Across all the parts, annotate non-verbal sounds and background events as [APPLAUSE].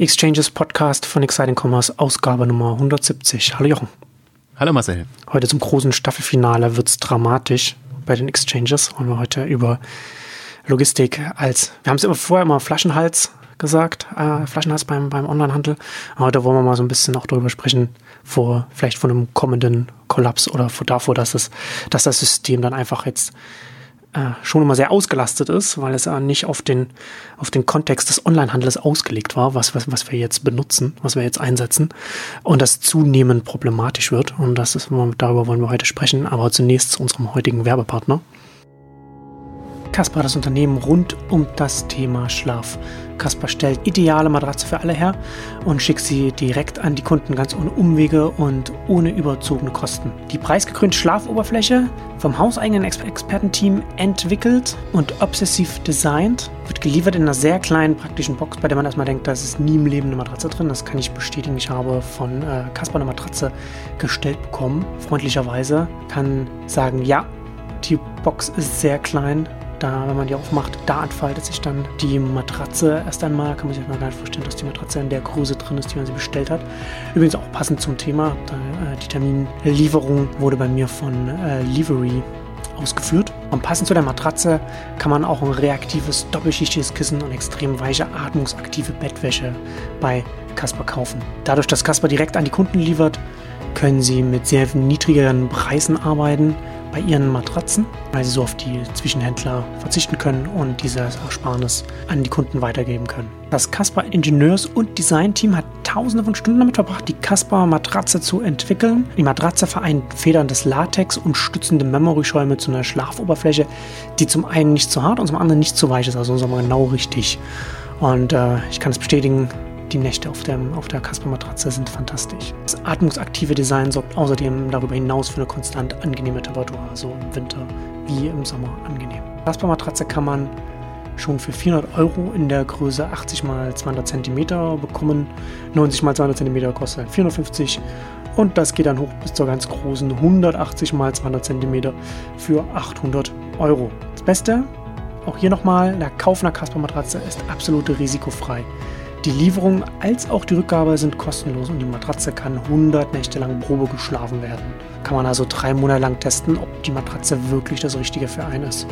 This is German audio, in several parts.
Exchanges Podcast von Exciting Commerce, Ausgabe Nummer 170. Hallo Jochen. Hallo Marcel. Heute zum großen Staffelfinale wird es dramatisch bei den Exchanges. Wollen wir heute über Logistik als, wir haben es immer vorher immer Flaschenhals gesagt, äh, Flaschenhals beim, beim Onlinehandel. Heute wollen wir mal so ein bisschen auch darüber sprechen, vor, vielleicht von einem kommenden Kollaps oder vor, davor, dass, es, dass das System dann einfach jetzt äh, schon immer sehr ausgelastet ist, weil es ja nicht auf den, auf den Kontext des Onlinehandels ausgelegt war, was, was, was wir jetzt benutzen, was wir jetzt einsetzen und das zunehmend problematisch wird. Und das ist, darüber wollen wir heute sprechen, aber zunächst zu unserem heutigen Werbepartner. Kasper, das Unternehmen rund um das Thema Schlaf. Kasper stellt ideale Matratze für alle her und schickt sie direkt an die Kunden ganz ohne Umwege und ohne überzogene Kosten. Die preisgekrönte Schlafoberfläche vom hauseigenen Ex Expertenteam entwickelt und obsessiv designt, wird geliefert in einer sehr kleinen praktischen Box, bei der man erstmal denkt, da ist nie im Leben eine Matratze drin. Das kann ich bestätigen. Ich habe von äh, Kasper eine Matratze gestellt bekommen, freundlicherweise. Kann sagen, ja, die Box ist sehr klein, da, wenn man die aufmacht, da entfaltet sich dann die Matratze erst einmal. Kann man sich mal gar nicht vorstellen, dass die Matratze in der Größe drin ist, die man sie bestellt hat. Übrigens auch passend zum Thema. Äh, die Terminlieferung wurde bei mir von äh, Livery ausgeführt. Und passend zu der Matratze kann man auch ein reaktives, doppelschichtiges Kissen und extrem weiche, atmungsaktive Bettwäsche bei Casper kaufen. Dadurch, dass Casper direkt an die Kunden liefert, können sie mit sehr niedrigeren Preisen arbeiten bei ihren Matratzen, weil sie so auf die Zwischenhändler verzichten können und dieses Ersparnis an die Kunden weitergeben können. Das Casper Ingenieurs- und Designteam hat tausende von Stunden damit verbracht, die Casper Matratze zu entwickeln. Die Matratze vereint federndes Latex und stützende Memory-Schäume zu einer Schlafoberfläche, die zum einen nicht zu hart und zum anderen nicht zu weich ist, also sagen wir genau richtig. Und äh, ich kann es bestätigen, die Nächte auf, dem, auf der Casper-Matratze sind fantastisch. Das atmungsaktive Design sorgt außerdem darüber hinaus für eine konstant angenehme Temperatur, also im Winter wie im Sommer angenehm. Casper-Matratze kann man schon für 400 Euro in der Größe 80 x 200 cm bekommen. 90 x 200 cm kostet 450 und das geht dann hoch bis zur ganz großen 180 x 200 cm für 800 Euro. Das Beste, auch hier nochmal, der Kauf einer Casper-Matratze ist absolut risikofrei. Die Lieferung als auch die Rückgabe sind kostenlos und die Matratze kann 100 Nächte lang Probe geschlafen werden. Kann man also drei Monate lang testen, ob die Matratze wirklich das Richtige für einen ist.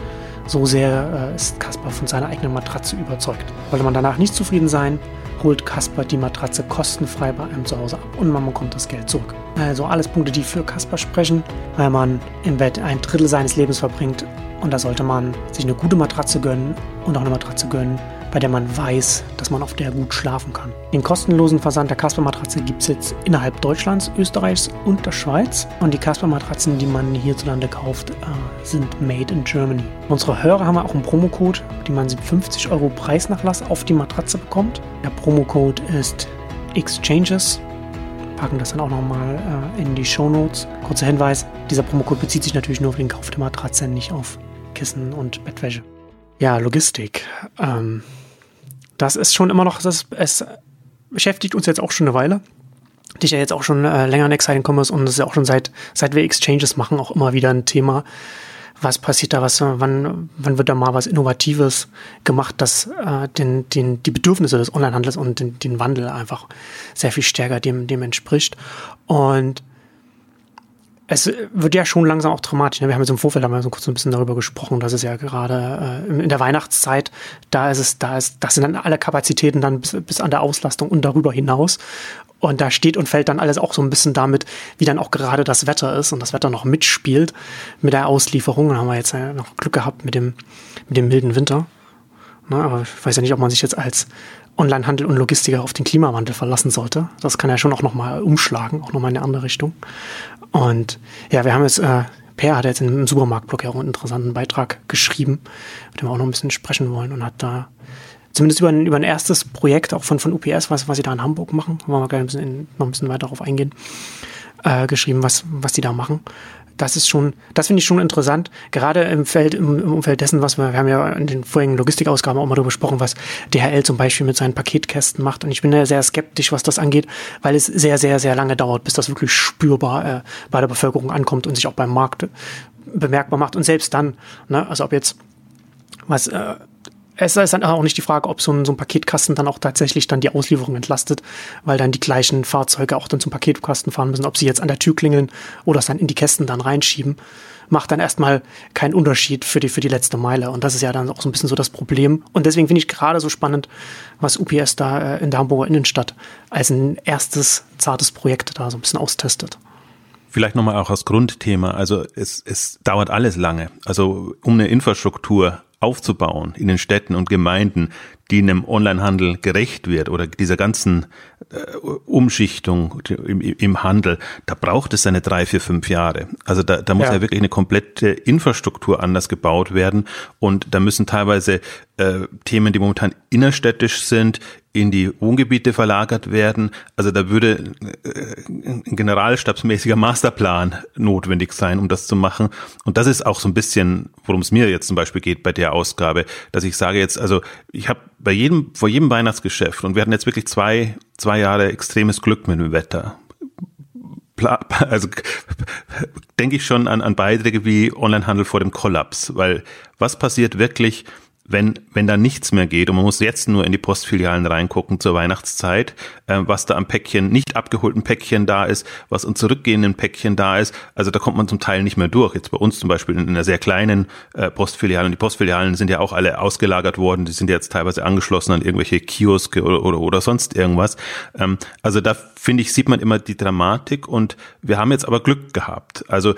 So sehr äh, ist Kasper von seiner eigenen Matratze überzeugt. Wollte man danach nicht zufrieden sein, holt Kasper die Matratze kostenfrei bei einem zu Hause ab und man bekommt das Geld zurück. Also alles Punkte, die für Kasper sprechen, weil man im Bett ein Drittel seines Lebens verbringt und da sollte man sich eine gute Matratze gönnen und auch eine Matratze gönnen, bei der man weiß, dass man auf der gut schlafen kann. Den kostenlosen Versand der Casper-Matratze gibt es jetzt innerhalb Deutschlands, Österreichs und der Schweiz. Und die Casper-Matratzen, die man hierzulande kauft, äh, sind made in Germany. Unsere Hörer haben auch einen Promocode, mit dem man 50 Euro Preisnachlass auf die Matratze bekommt. Der Promocode ist Exchanges packen das dann auch nochmal äh, in die Show Notes. Kurzer Hinweis, dieser Promocode bezieht sich natürlich nur auf den Kauf der Matratze, nicht auf Kissen und Bettwäsche. Ja, Logistik. Ähm, das ist schon immer noch, das, es beschäftigt uns jetzt auch schon eine Weile. Dich ja jetzt auch schon äh, länger in Exciting Commerce und das ist ja auch schon seit, seit wir Exchanges machen, auch immer wieder ein Thema. Was passiert da, was, wann, wann wird da mal was Innovatives gemacht, das äh, den, den, die Bedürfnisse des Onlinehandels und den, den Wandel einfach sehr viel stärker dem, dem entspricht. Und es wird ja schon langsam auch dramatisch. Ne? Wir haben jetzt im Vorfeld haben wir so kurz ein bisschen darüber gesprochen, dass es ja gerade äh, in der Weihnachtszeit, da ist es, da ist, das sind dann alle Kapazitäten dann bis, bis an der Auslastung und darüber hinaus. Und da steht und fällt dann alles auch so ein bisschen damit, wie dann auch gerade das Wetter ist und das Wetter noch mitspielt mit der Auslieferung. Da haben wir jetzt ja noch Glück gehabt mit dem, mit dem milden Winter. Ne? Aber ich weiß ja nicht, ob man sich jetzt als Onlinehandel und Logistiker auf den Klimawandel verlassen sollte. Das kann ja schon auch nochmal umschlagen, auch nochmal in eine andere Richtung. Und ja, wir haben jetzt, äh, Per hat jetzt im Supermarktblog ja auch einen interessanten Beitrag geschrieben, mit dem wir auch noch ein bisschen sprechen wollen und hat da zumindest über ein, über ein erstes Projekt auch von, von UPS, was, was sie da in Hamburg machen, wollen wir gleich ein bisschen in, noch ein bisschen weiter darauf eingehen, äh, geschrieben, was, was die da machen das ist schon, das finde ich schon interessant, gerade im Feld, im, im, Umfeld dessen, was wir, wir haben ja in den vorigen Logistikausgaben auch mal darüber gesprochen, was DHL zum Beispiel mit seinen Paketkästen macht. Und ich bin da sehr skeptisch, was das angeht, weil es sehr, sehr, sehr lange dauert, bis das wirklich spürbar äh, bei der Bevölkerung ankommt und sich auch beim Markt bemerkbar macht. Und selbst dann, ne, also ob jetzt was äh, Es ist dann auch nicht die Frage, ob so ein, so ein Paketkasten dann auch tatsächlich dann die Auslieferung entlastet, weil dann die gleichen Fahrzeuge auch dann zum Paketkasten fahren müssen, ob sie jetzt an der Tür klingeln oder es dann in die Kästen dann reinschieben, macht dann erstmal keinen Unterschied für die, für die letzte Meile. Und das ist ja dann auch so ein bisschen so das Problem. Und deswegen finde ich gerade so spannend, was UPS da äh, in der Hamburger Innenstadt als ein erstes zartes Projekt da so ein bisschen austestet. Vielleicht nochmal auch als Grundthema. Also es, es dauert alles lange. Also um eine Infrastruktur aufzubauen in den Städten und Gemeinden, die einem Onlinehandel gerecht wird oder dieser ganzen äh, Umschichtung im, im, Handel, da braucht es seine drei, vier, fünf Jahre. Also da, da muss ja. ja wirklich eine komplette Infrastruktur anders gebaut werden und da müssen teilweise äh, Themen, die momentan innerstädtisch sind, in die Wohngebiete verlagert werden. Also da würde äh, ein generalstabsmäßiger Masterplan notwendig sein, um das zu machen. Und das ist auch so ein bisschen, worum es mir jetzt zum Beispiel geht bei der Ausgabe, dass ich sage jetzt, also ich habe bei jedem, vor jedem Weihnachtsgeschäft, und wir hatten jetzt wirklich zwei, zwei Jahre extremes Glück mit dem Wetter. Also denke ich schon an, an Beiträge wie Onlinehandel vor dem Kollaps, weil was passiert wirklich, wenn, wenn da nichts mehr geht und man muss jetzt nur in die Postfilialen reingucken zur Weihnachtszeit, äh, was da am Päckchen, nicht abgeholten Päckchen da ist, was an zurückgehenden Päckchen da ist, also da kommt man zum Teil nicht mehr durch. Jetzt bei uns zum Beispiel in einer sehr kleinen äh, Postfiliale und die Postfilialen sind ja auch alle ausgelagert worden, die sind jetzt teilweise angeschlossen an irgendwelche Kioske oder, oder, oder sonst irgendwas. Ähm, also da finde ich, sieht man immer die Dramatik und wir haben jetzt aber Glück gehabt. Also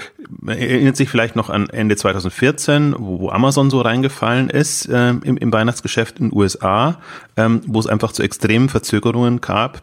erinnert sich vielleicht noch an Ende 2014, wo, wo Amazon so reingefallen ist, äh, äh, im, im Weihnachtsgeschäft in den USA, ähm, wo es einfach zu extremen Verzögerungen gab,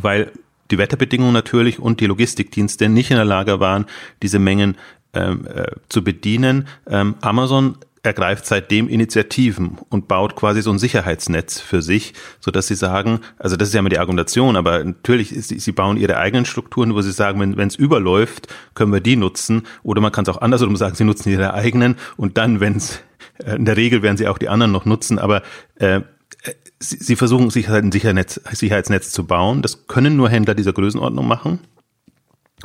weil die Wetterbedingungen natürlich und die Logistikdienste nicht in der Lage waren, diese Mengen ähm, äh, zu bedienen. Ähm, Amazon ergreift seitdem Initiativen und baut quasi so ein Sicherheitsnetz für sich, so dass sie sagen, also das ist ja immer die Argumentation, aber natürlich, sie, sie bauen ihre eigenen Strukturen, wo sie sagen, wenn es überläuft, können wir die nutzen, oder man kann es auch andersrum sagen, sie nutzen ihre eigenen und dann, wenn es in der Regel werden sie auch die anderen noch nutzen, aber äh, sie, sie versuchen sich halt ein Sicherheitsnetz, Sicherheitsnetz zu bauen. Das können nur Händler dieser Größenordnung machen.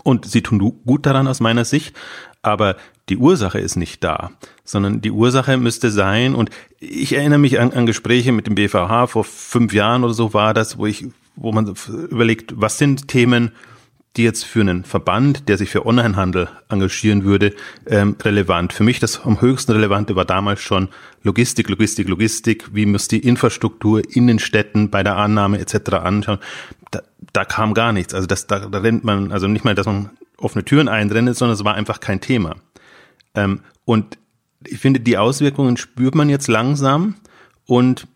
Und sie tun gut daran aus meiner Sicht, aber die Ursache ist nicht da, sondern die Ursache müsste sein, und ich erinnere mich an, an Gespräche mit dem BVH vor fünf Jahren oder so war das, wo ich, wo man überlegt, was sind Themen, die jetzt für einen Verband, der sich für Onlinehandel engagieren würde, ähm, relevant. Für mich das am höchsten relevante war damals schon Logistik, Logistik, Logistik. Wie muss die Infrastruktur in den Städten bei der Annahme etc. anschauen? Da, da kam gar nichts. Also das, da, da rennt man, also nicht mal, dass man offene Türen einrennt, sondern es war einfach kein Thema. Ähm, und ich finde, die Auswirkungen spürt man jetzt langsam und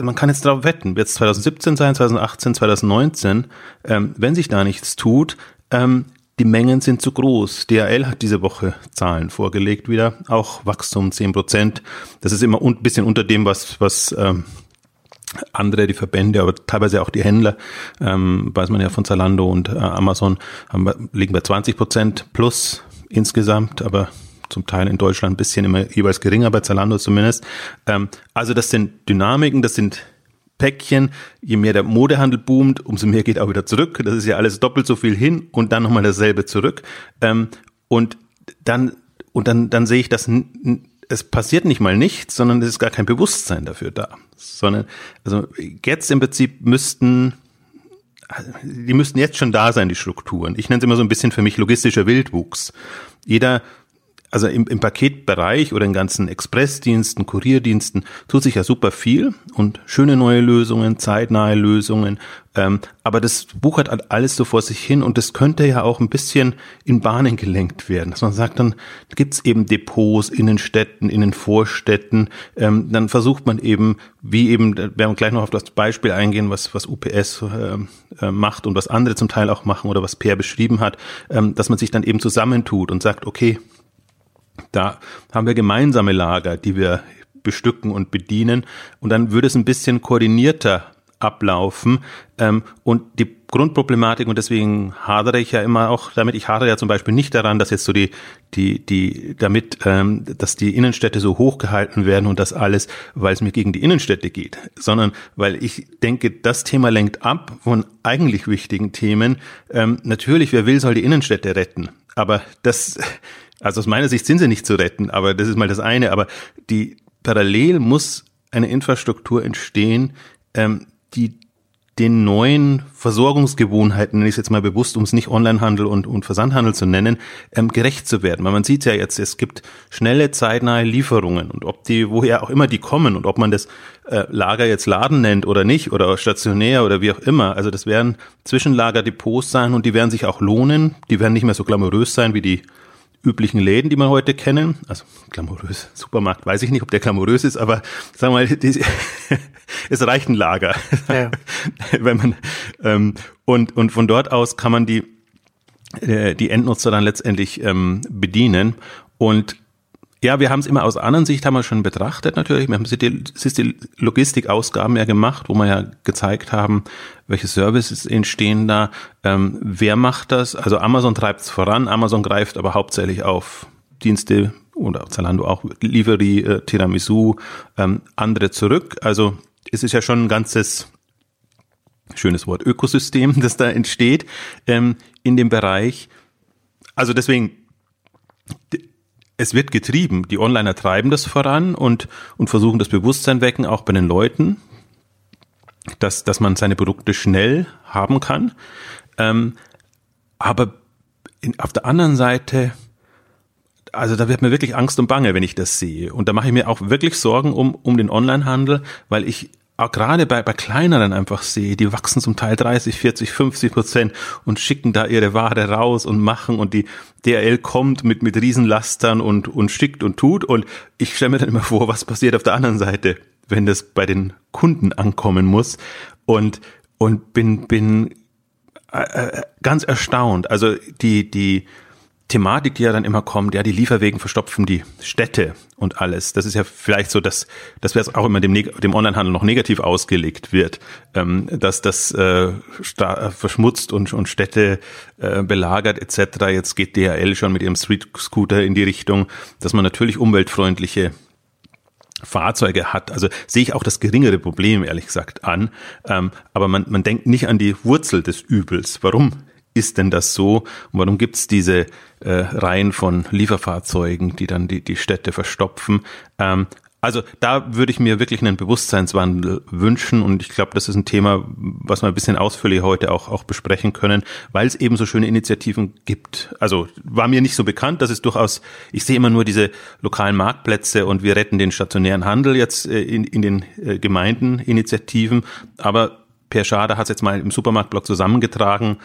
man kann jetzt darauf wetten, wird es 2017 sein, 2018, 2019, ähm, wenn sich da nichts tut, ähm, die Mengen sind zu groß. DHL hat diese Woche Zahlen vorgelegt wieder, auch Wachstum 10 Prozent. Das ist immer ein bisschen unter dem, was, was ähm, andere, die Verbände, aber teilweise auch die Händler, ähm, weiß man ja von Zalando und äh, Amazon, haben, liegen bei 20 Prozent plus insgesamt, aber zum Teil in Deutschland ein bisschen immer jeweils geringer, bei Zalando zumindest. Ähm, also das sind Dynamiken, das sind Päckchen. Je mehr der Modehandel boomt, umso mehr geht auch wieder zurück. Das ist ja alles doppelt so viel hin und dann nochmal dasselbe zurück. Ähm, und dann, und dann, dann sehe ich, dass es passiert nicht mal nichts, sondern es ist gar kein Bewusstsein dafür da. Sondern, also jetzt im Prinzip müssten die müssten jetzt schon da sein, die Strukturen. Ich nenne es immer so ein bisschen für mich logistischer Wildwuchs. Jeder also im, im Paketbereich oder in ganzen Expressdiensten, Kurierdiensten tut sich ja super viel und schöne neue Lösungen, zeitnahe Lösungen. Ähm, aber das wuchert halt alles so vor sich hin und das könnte ja auch ein bisschen in Bahnen gelenkt werden. Dass man sagt, dann gibt's eben Depots in den Städten, in den Vorstädten. Ähm, dann versucht man eben, wie eben, werden wir gleich noch auf das Beispiel eingehen, was, was UPS äh, äh, macht und was andere zum Teil auch machen oder was Per beschrieben hat, ähm, dass man sich dann eben zusammentut und sagt, okay, da haben wir gemeinsame Lager, die wir bestücken und bedienen. Und dann würde es ein bisschen koordinierter ablaufen. Ähm, und die Grundproblematik, und deswegen hadere ich ja immer auch damit, ich hadere ja zum Beispiel nicht daran, dass jetzt so die, die, die, damit, ähm, dass die Innenstädte so hochgehalten werden und das alles, weil es mir gegen die Innenstädte geht, sondern weil ich denke, das Thema lenkt ab von eigentlich wichtigen Themen. Ähm, natürlich, wer will, soll die Innenstädte retten. Aber das, also aus meiner Sicht sind sie nicht zu retten, aber das ist mal das eine. Aber die parallel muss eine Infrastruktur entstehen, ähm, die den neuen Versorgungsgewohnheiten, nenne ich es jetzt mal bewusst, um es nicht Onlinehandel und, und Versandhandel zu nennen, ähm, gerecht zu werden. Weil man sieht ja jetzt, es gibt schnelle, zeitnahe Lieferungen und ob die, woher auch immer die kommen und ob man das äh, Lager jetzt Laden nennt oder nicht oder stationär oder wie auch immer. Also das werden Zwischenlagerdepots sein und die werden sich auch lohnen. Die werden nicht mehr so glamourös sein wie die üblichen Läden, die man heute kennen. Also glamourös, Supermarkt, weiß ich nicht, ob der glamourös ist, aber sagen wir mal, [LAUGHS] die, es reicht ein Lager. Ja. [LAUGHS] Wenn man, ähm, und, und von dort aus kann man die, äh, die Endnutzer dann letztendlich ähm, bedienen. Und ja, wir haben es immer aus anderen Sicht haben wir schon betrachtet natürlich. Wir haben die Logistikausgaben ja gemacht, wo wir ja gezeigt haben, welche Services entstehen da, ähm, wer macht das. Also Amazon treibt es voran, Amazon greift aber hauptsächlich auf Dienste oder Zalando auch, Livery, äh, Tiramisu, ähm, andere zurück. Also es ist ja schon ein ganzes schönes Wort, Ökosystem, [LAUGHS] das da entsteht ähm, in dem Bereich. Also deswegen es wird getrieben. Die Onliner treiben das voran und, und versuchen das Bewusstsein wecken, auch bei den Leuten, dass, dass man seine Produkte schnell haben kann. Ähm, aber in, auf der anderen Seite, also da wird mir wirklich Angst und Bange, wenn ich das sehe. Und da mache ich mir auch wirklich Sorgen um, um den Onlinehandel, weil ich auch gerade bei, bei kleineren einfach sehe, die wachsen zum Teil 30, 40, 50 Prozent und schicken da ihre Ware raus und machen und die DRL kommt mit, mit Riesenlastern und, und schickt und tut und ich stelle mir dann immer vor, was passiert auf der anderen Seite, wenn das bei den Kunden ankommen muss und, und bin, bin äh, äh ganz erstaunt. Also die, die, Thematik, die ja dann immer kommt, ja, die Lieferwegen verstopfen die Städte und alles. Das ist ja vielleicht so, dass, wir es auch immer dem, dem Onlinehandel noch negativ ausgelegt wird, ähm, dass das äh, verschmutzt und, und Städte äh, belagert etc. Jetzt geht DHL schon mit ihrem Street Scooter in die Richtung, dass man natürlich umweltfreundliche Fahrzeuge hat. Also sehe ich auch das geringere Problem, ehrlich gesagt, an. Ähm, aber man, man denkt nicht an die Wurzel des Übels. Warum ist denn das so? Und warum gibt es diese äh, Reihen von Lieferfahrzeugen, die dann die, die Städte verstopfen? Ähm, also da würde ich mir wirklich einen Bewusstseinswandel wünschen und ich glaube, das ist ein Thema, was wir ein bisschen ausführlich heute auch, auch besprechen können, weil es eben so schöne Initiativen gibt. Also war mir nicht so bekannt, dass es durchaus, ich sehe immer nur diese lokalen Marktplätze und wir retten den stationären Handel jetzt äh, in, in den äh, Gemeinden Initiativen, aber Per Schade hat es jetzt mal im Supermarktblock zusammengetragen,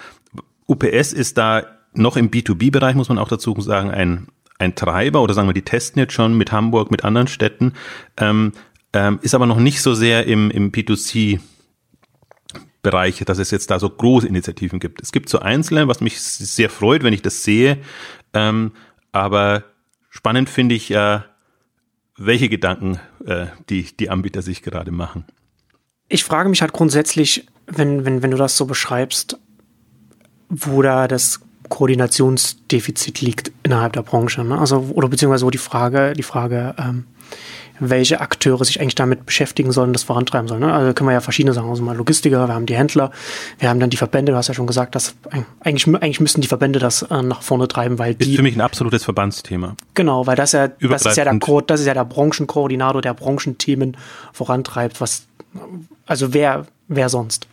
UPS ist da noch im B2B-Bereich, muss man auch dazu sagen, ein, ein Treiber oder sagen wir, die testen jetzt schon mit Hamburg, mit anderen Städten, ähm, ähm, ist aber noch nicht so sehr im, im B2C Bereich, dass es jetzt da so große Initiativen gibt. Es gibt so einzelne, was mich sehr freut, wenn ich das sehe. Ähm, aber spannend finde ich ja, äh, welche Gedanken äh, die, die Anbieter sich gerade machen. Ich frage mich halt grundsätzlich, wenn, wenn, wenn du das so beschreibst, wo da das Koordinationsdefizit liegt innerhalb der Branche. Ne? Also, oder beziehungsweise wo die Frage, die Frage, ähm, welche Akteure sich eigentlich damit beschäftigen sollen, das vorantreiben sollen. Ne? Also können wir ja verschiedene sagen. Also mal Logistiker, wir haben die Händler, wir haben dann die Verbände, du hast ja schon gesagt, dass eigentlich, eigentlich müssten die Verbände das äh, nach vorne treiben, weil die. Ist für mich ein absolutes Verbandsthema. Genau, weil das ja, das ist ja der das ist ja der Branchenkoordinator, der Branchenthemen vorantreibt, was also wer, wer sonst?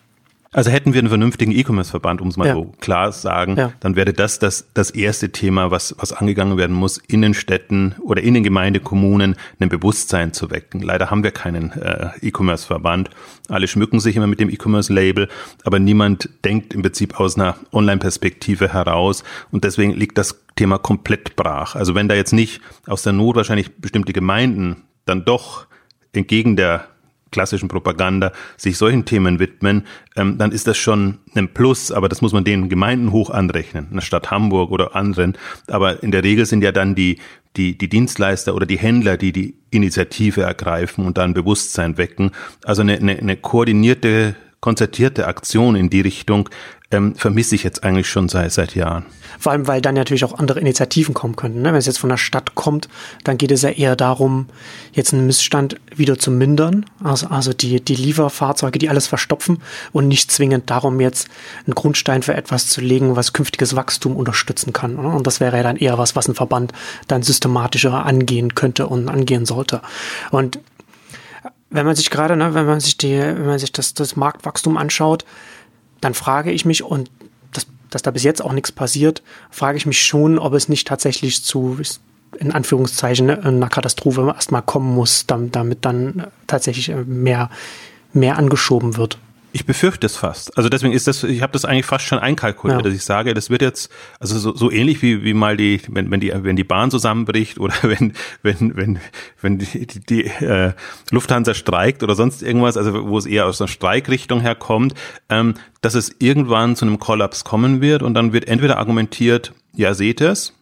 Also hätten wir einen vernünftigen E-Commerce-Verband, um es mal ja. so klar sagen, ja. dann wäre das, das das erste Thema, was, was angegangen werden muss, in den Städten oder in den Gemeindekommunen ein Bewusstsein zu wecken. Leider haben wir keinen äh, E-Commerce-Verband. Alle schmücken sich immer mit dem E-Commerce-Label, aber niemand denkt im Prinzip aus einer Online-Perspektive heraus und deswegen liegt das Thema komplett brach. Also wenn da jetzt nicht aus der Not wahrscheinlich bestimmte Gemeinden dann doch entgegen der klassischen Propaganda sich solchen Themen widmen, ähm, dann ist das schon ein Plus, aber das muss man den Gemeinden hoch anrechnen, eine Stadt Hamburg oder anderen. Aber in der Regel sind ja dann die, die, die Dienstleister oder die Händler, die die Initiative ergreifen und dann Bewusstsein wecken. Also eine, eine, eine koordinierte konzertierte Aktion in die Richtung ähm, vermisse ich jetzt eigentlich schon seit, seit Jahren. Vor allem, weil dann natürlich auch andere Initiativen kommen könnten. Ne? Wenn es jetzt von der Stadt kommt, dann geht es ja eher darum, jetzt einen Missstand wieder zu mindern. Also, also die, die Lieferfahrzeuge, die alles verstopfen und nicht zwingend darum, jetzt einen Grundstein für etwas zu legen, was künftiges Wachstum unterstützen kann. Ne? Und das wäre ja dann eher was, was ein Verband dann systematischer angehen könnte und angehen sollte. Und wenn man sich gerade, ne, wenn man sich die, wenn man sich das, das Marktwachstum anschaut, dann frage ich mich, und das, dass da bis jetzt auch nichts passiert, frage ich mich schon, ob es nicht tatsächlich zu, in Anführungszeichen, ne, einer Katastrophe erstmal kommen muss, damit dann tatsächlich mehr, mehr angeschoben wird. Ich befürchte es fast. Also deswegen ist das, ich habe das eigentlich fast schon einkalkuliert, ja. dass ich sage, das wird jetzt, also so, so ähnlich wie, wie mal die, wenn, wenn die, wenn die Bahn zusammenbricht oder [LAUGHS] wenn, wenn, wenn, wenn die, die, die äh, Lufthansa streikt oder sonst irgendwas, also wo es eher aus einer Streikrichtung herkommt, ähm, dass es irgendwann zu einem Kollaps kommen wird und dann wird entweder argumentiert, ja, seht es,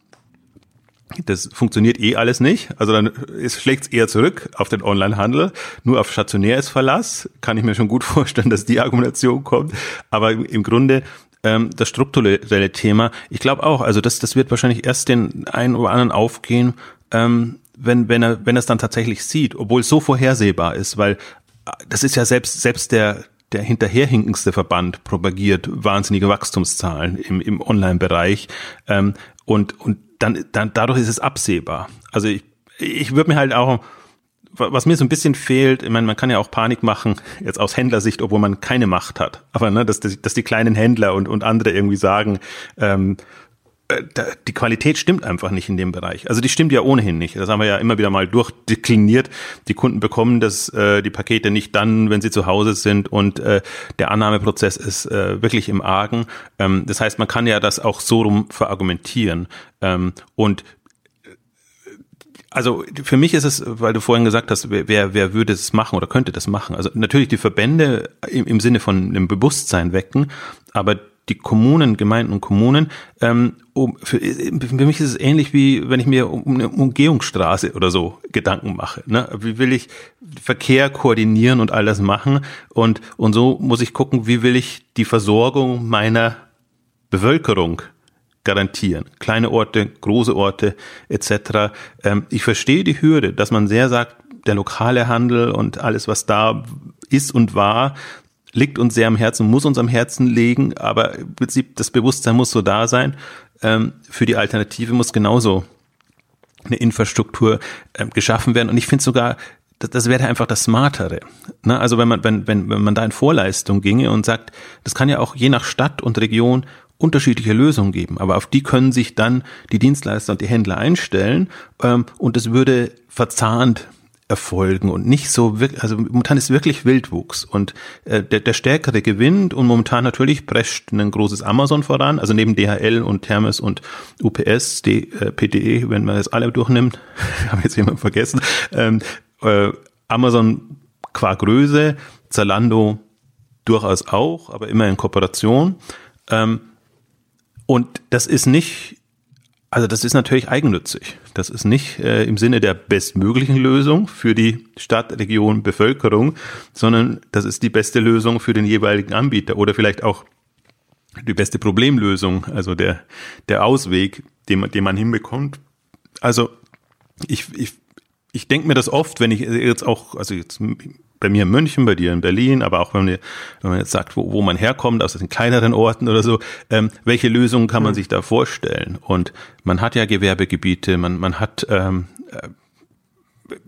das funktioniert eh alles nicht. Also dann schlägt es eher zurück auf den Onlinehandel. Nur auf stationäres Verlass kann ich mir schon gut [LAUGHS] vorstellen, dass die Argumentation kommt. Aber im Grunde ähm, das strukturelle Thema, ich glaube auch, also das, das wird wahrscheinlich erst den einen oder anderen aufgehen, ähm, wenn, wenn er, wenn er es dann tatsächlich sieht, obwohl es so vorhersehbar ist, weil äh, das ist ja selbst, selbst der, der hinterherhinkendste Verband propagiert wahnsinnige Wachstumszahlen im, im Online-Bereich. Ähm, und, und dann, dann dadurch ist es absehbar. Also ich, ich würde mir halt auch, was mir so ein bisschen fehlt, ich meine, man kann ja auch Panik machen, jetzt aus Händlersicht, obwohl man keine Macht hat. Aber ne, dass, dass die kleinen Händler und, und andere irgendwie sagen, ähm, äh, die Qualität stimmt einfach nicht in dem Bereich. Also die stimmt ja ohnehin nicht. Das haben wir ja immer wieder mal durchdekliniert. Die Kunden bekommen das, äh, die Pakete nicht dann, wenn sie zu Hause sind und äh, der Annahmeprozess ist äh, wirklich im Argen. Ähm, das heißt, man kann ja das auch so rum verargumentieren. Ähm, und äh, also für mich ist es, weil du vorhin gesagt hast, wer, wer würde es machen oder könnte das machen? Also natürlich die Verbände im Sinne von einem Bewusstsein wecken, aber die Kommunen, Gemeinden und Kommunen, ähm, um, für, für mich ist es ähnlich wie wenn ich mir um eine Umgehungsstraße oder so Gedanken mache. Ne? Wie will ich Verkehr koordinieren und all das machen? Und, und so muss ich gucken, wie will ich die Versorgung meiner Bevölkerung garantieren. Kleine Orte, große Orte etc. Ähm, ich verstehe die Hürde, dass man sehr sagt, der lokale Handel und alles, was da ist und war, liegt uns sehr am Herzen, muss uns am Herzen liegen, aber im Prinzip das Bewusstsein muss so da sein. Ähm, für die Alternative muss genauso eine Infrastruktur ähm, geschaffen werden. Und ich finde sogar, das, das wäre einfach das Smartere. Ne? Also wenn man, wenn, wenn, wenn man da in Vorleistung ginge und sagt, das kann ja auch je nach Stadt und Region unterschiedliche Lösungen geben, aber auf die können sich dann die Dienstleister und die Händler einstellen ähm, und es würde verzahnt erfolgen und nicht so wirklich, also momentan ist wirklich Wildwuchs und äh, der, der Stärkere gewinnt und momentan natürlich prescht ein großes Amazon voran, also neben DHL und Hermes und UPS, die, äh, PTE, wenn man das alle durchnimmt, [LAUGHS] habe jetzt jemand vergessen, ähm, äh, Amazon qua Größe, Zalando durchaus auch, aber immer in Kooperation. Ähm, und das ist nicht also das ist natürlich eigennützig. Das ist nicht äh, im Sinne der bestmöglichen Lösung für die Stadt, Region, Bevölkerung, sondern das ist die beste Lösung für den jeweiligen Anbieter oder vielleicht auch die beste Problemlösung, also der, der Ausweg, den man, den man hinbekommt. Also ich, ich, ich denke mir das oft, wenn ich jetzt auch, also jetzt bei mir in München, bei dir in Berlin, aber auch wenn, wir, wenn man jetzt sagt, wo, wo man herkommt, aus den kleineren Orten oder so, ähm, welche Lösungen kann man mhm. sich da vorstellen? Und man hat ja Gewerbegebiete, man, man hat ähm, äh,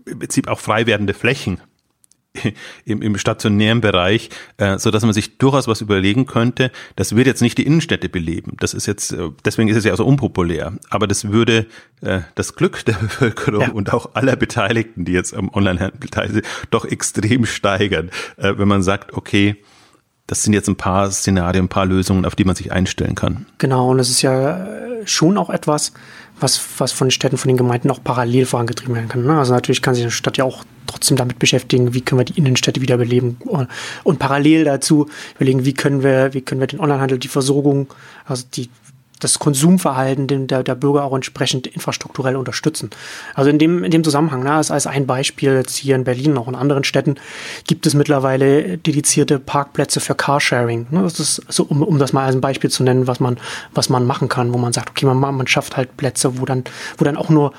im Prinzip auch frei werdende Flächen im, im stationären Bereich, äh, so dass man sich durchaus was überlegen könnte. Das wird jetzt nicht die Innenstädte beleben. Das ist jetzt, äh, deswegen ist es ja so unpopulär. Aber das würde äh, das Glück der [LAUGHS] Bevölkerung ja. und auch aller Beteiligten, die jetzt am Onlinehandel beteiligt sind, doch extrem steigern, äh, wenn man sagt, okay, das sind jetzt ein paar Szenarien, ein paar Lösungen, auf die man sich einstellen kann. Genau, und es ist ja schon auch etwas, was, was von den Städten, von den Gemeinden auch parallel vorangetrieben werden kann. Ne? Also natürlich kann sich eine Stadt ja auch trotzdem damit beschäftigen, wie können wir die Innenstädte wiederbeleben und, und parallel dazu überlegen, wie können wir, wie können wir den Onlinehandel, die Versorgung, also die das Konsumverhalten der, der Bürger auch entsprechend infrastrukturell unterstützen. Also in dem, in dem Zusammenhang, ne, als, als ein Beispiel jetzt hier in Berlin, auch in anderen Städten, gibt es mittlerweile dedizierte Parkplätze für Carsharing. Ne, das ist so, um, um das mal als ein Beispiel zu nennen, was man, was man machen kann, wo man sagt, okay, man, man schafft halt Plätze, wo dann, wo dann auch nur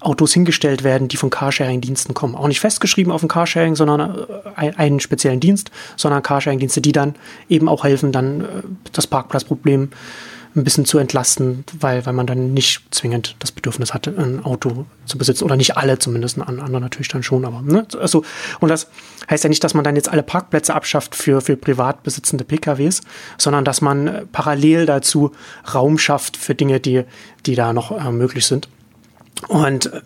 Autos hingestellt werden, die von Carsharing-Diensten kommen. Auch nicht festgeschrieben auf dem Carsharing, sondern äh, einen speziellen Dienst, sondern Carsharing-Dienste, die dann eben auch helfen, dann äh, das Parkplatzproblem ein bisschen zu entlasten, weil, weil man dann nicht zwingend das Bedürfnis hatte, ein Auto zu besitzen. Oder nicht alle zumindest, andere natürlich dann schon, aber ne? Also, und das heißt ja nicht, dass man dann jetzt alle Parkplätze abschafft für, für privat besitzende PKWs, sondern dass man parallel dazu Raum schafft für Dinge, die, die da noch äh, möglich sind. Und äh,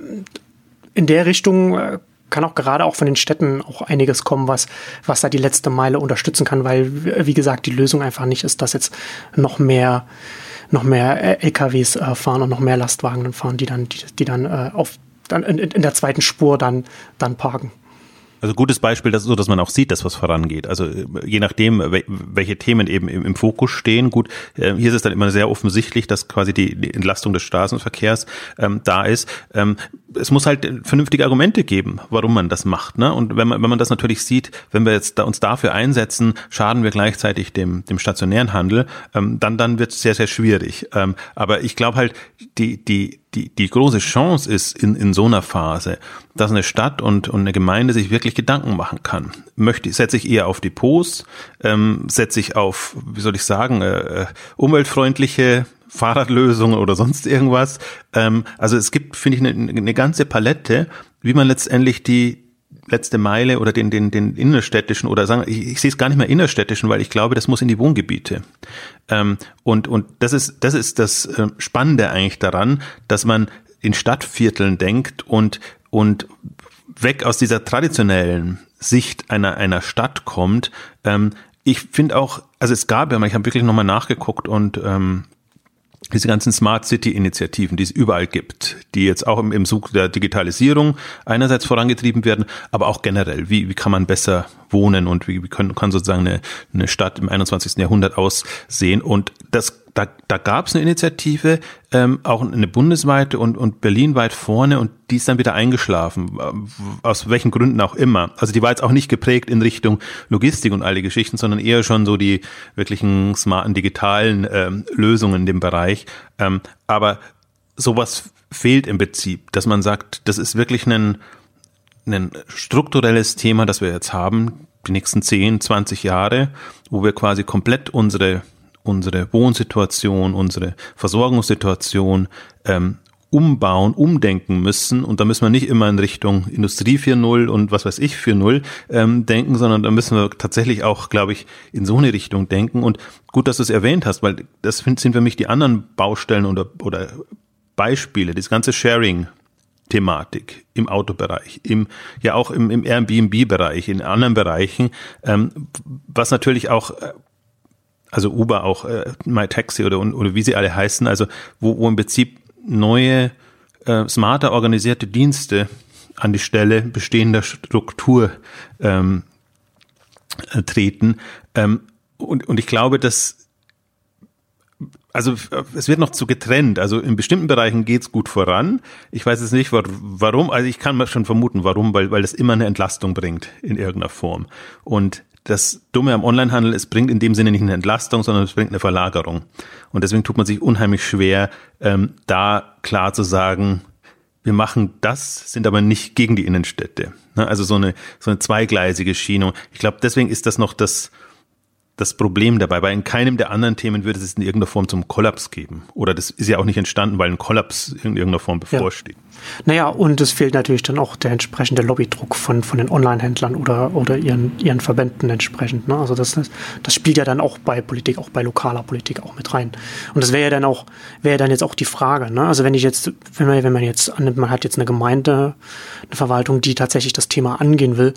in der Richtung äh, kann auch gerade auch von den Städten auch einiges kommen, was, was da die letzte Meile unterstützen kann, weil, wie gesagt, die Lösung einfach nicht ist, dass jetzt noch mehr, noch mehr LKWs äh, fahren und noch mehr Lastwagen fahren, die dann, die, die dann äh, auf, dann in, in der zweiten Spur dann, dann parken. Also gutes Beispiel, dass, so dass man auch sieht, dass was vorangeht. Also äh, je nachdem, welche Themen eben im, Fokus stehen. Gut, äh, hier ist es dann immer sehr offensichtlich, dass quasi die, die Entlastung des Straßenverkehrs ähm, da ist. Ähm, es muss halt vernünftige Argumente geben, warum man das macht. Ne? Und wenn man, wenn man das natürlich sieht, wenn wir jetzt da uns dafür einsetzen, schaden wir gleichzeitig dem, dem stationären Handel, ähm, dann, dann wird es sehr, sehr schwierig. Ähm, aber ich glaube halt, die, die, die, die große Chance ist in, in so einer Phase, dass eine Stadt und, und eine Gemeinde sich wirklich Gedanken machen kann. Möchte, setze ich eher auf Depots, ähm, setze ich auf, wie soll ich sagen, äh, äh umweltfreundliche Fahrradlösungen oder sonst irgendwas. Ähm, also es gibt, finde ich, eine, eine ganze Palette, wie man letztendlich die letzte Meile oder den, den, den innerstädtischen oder sagen, ich, ich sehe es gar nicht mehr innerstädtischen, weil ich glaube, das muss in die Wohngebiete. Ähm, und, und das ist, das ist das äh, Spannende eigentlich daran, dass man in Stadtvierteln denkt und, und weg aus dieser traditionellen Sicht einer, einer Stadt kommt. Ähm, ich finde auch, also es gab ja, ich habe wirklich nochmal nachgeguckt und ähm, diese ganzen Smart City Initiativen, die es überall gibt, die jetzt auch im, im Zug der Digitalisierung einerseits vorangetrieben werden, aber auch generell, wie, wie kann man besser wohnen und wie, wie können, kann sozusagen eine, eine Stadt im 21. Jahrhundert aussehen. Und das da, da gab es eine Initiative, ähm, auch eine bundesweite und, und berlinweit vorne und die ist dann wieder eingeschlafen, äh, aus welchen Gründen auch immer. Also die war jetzt auch nicht geprägt in Richtung Logistik und all die Geschichten, sondern eher schon so die wirklichen smarten digitalen ähm, Lösungen in dem Bereich. Ähm, aber sowas fehlt im Prinzip, dass man sagt, das ist wirklich ein, ein strukturelles Thema, das wir jetzt haben, die nächsten 10, 20 Jahre, wo wir quasi komplett unsere unsere Wohnsituation, unsere Versorgungssituation ähm, umbauen, umdenken müssen. Und da müssen wir nicht immer in Richtung Industrie 4.0 und was weiß ich 4.0 ähm, denken, sondern da müssen wir tatsächlich auch, glaube ich, in so eine Richtung denken. Und gut, dass du es erwähnt hast, weil das sind für mich die anderen Baustellen oder, oder Beispiele, das ganze Sharing. Thematik im Autobereich, im ja auch im, im Airbnb-Bereich, in anderen Bereichen, ähm, was natürlich auch äh, also Uber auch, äh, MyTaxi oder, oder wie sie alle heißen, also wo, wo im Prinzip neue, äh, smarter organisierte Dienste an die Stelle bestehender Struktur ähm, äh, treten. Ähm, und, und ich glaube, dass also es wird noch zu getrennt. Also in bestimmten Bereichen geht's gut voran. Ich weiß jetzt nicht, warum. Also ich kann schon vermuten, warum, weil, weil das immer eine Entlastung bringt in irgendeiner Form. Und das Dumme am Onlinehandel, es bringt in dem Sinne nicht eine Entlastung, sondern es bringt eine Verlagerung. Und deswegen tut man sich unheimlich schwer, ähm, da klar zu sagen, wir machen das, sind aber nicht gegen die Innenstädte. Ne? Also so eine, so eine zweigleisige Schiene. Ich glaube, deswegen ist das noch das, das Problem dabei, weil in keinem der anderen Themen würde es in irgendeiner Form zum Kollaps geben. Oder das ist ja auch nicht entstanden, weil ein Kollaps in irgendeiner Form bevorsteht. Ja. Naja, und es fehlt natürlich dann auch der entsprechende Lobbydruck von, von den Online-Händlern oder, oder ihren, ihren Verbänden entsprechend. Ne? Also das, das, das spielt ja dann auch bei Politik, auch bei lokaler Politik auch mit rein. Und das wäre ja dann auch, wäre dann jetzt auch die Frage, ne? Also wenn ich jetzt, wenn man, wenn man jetzt annimmt, man hat jetzt eine Gemeinde, eine Verwaltung, die tatsächlich das Thema angehen will,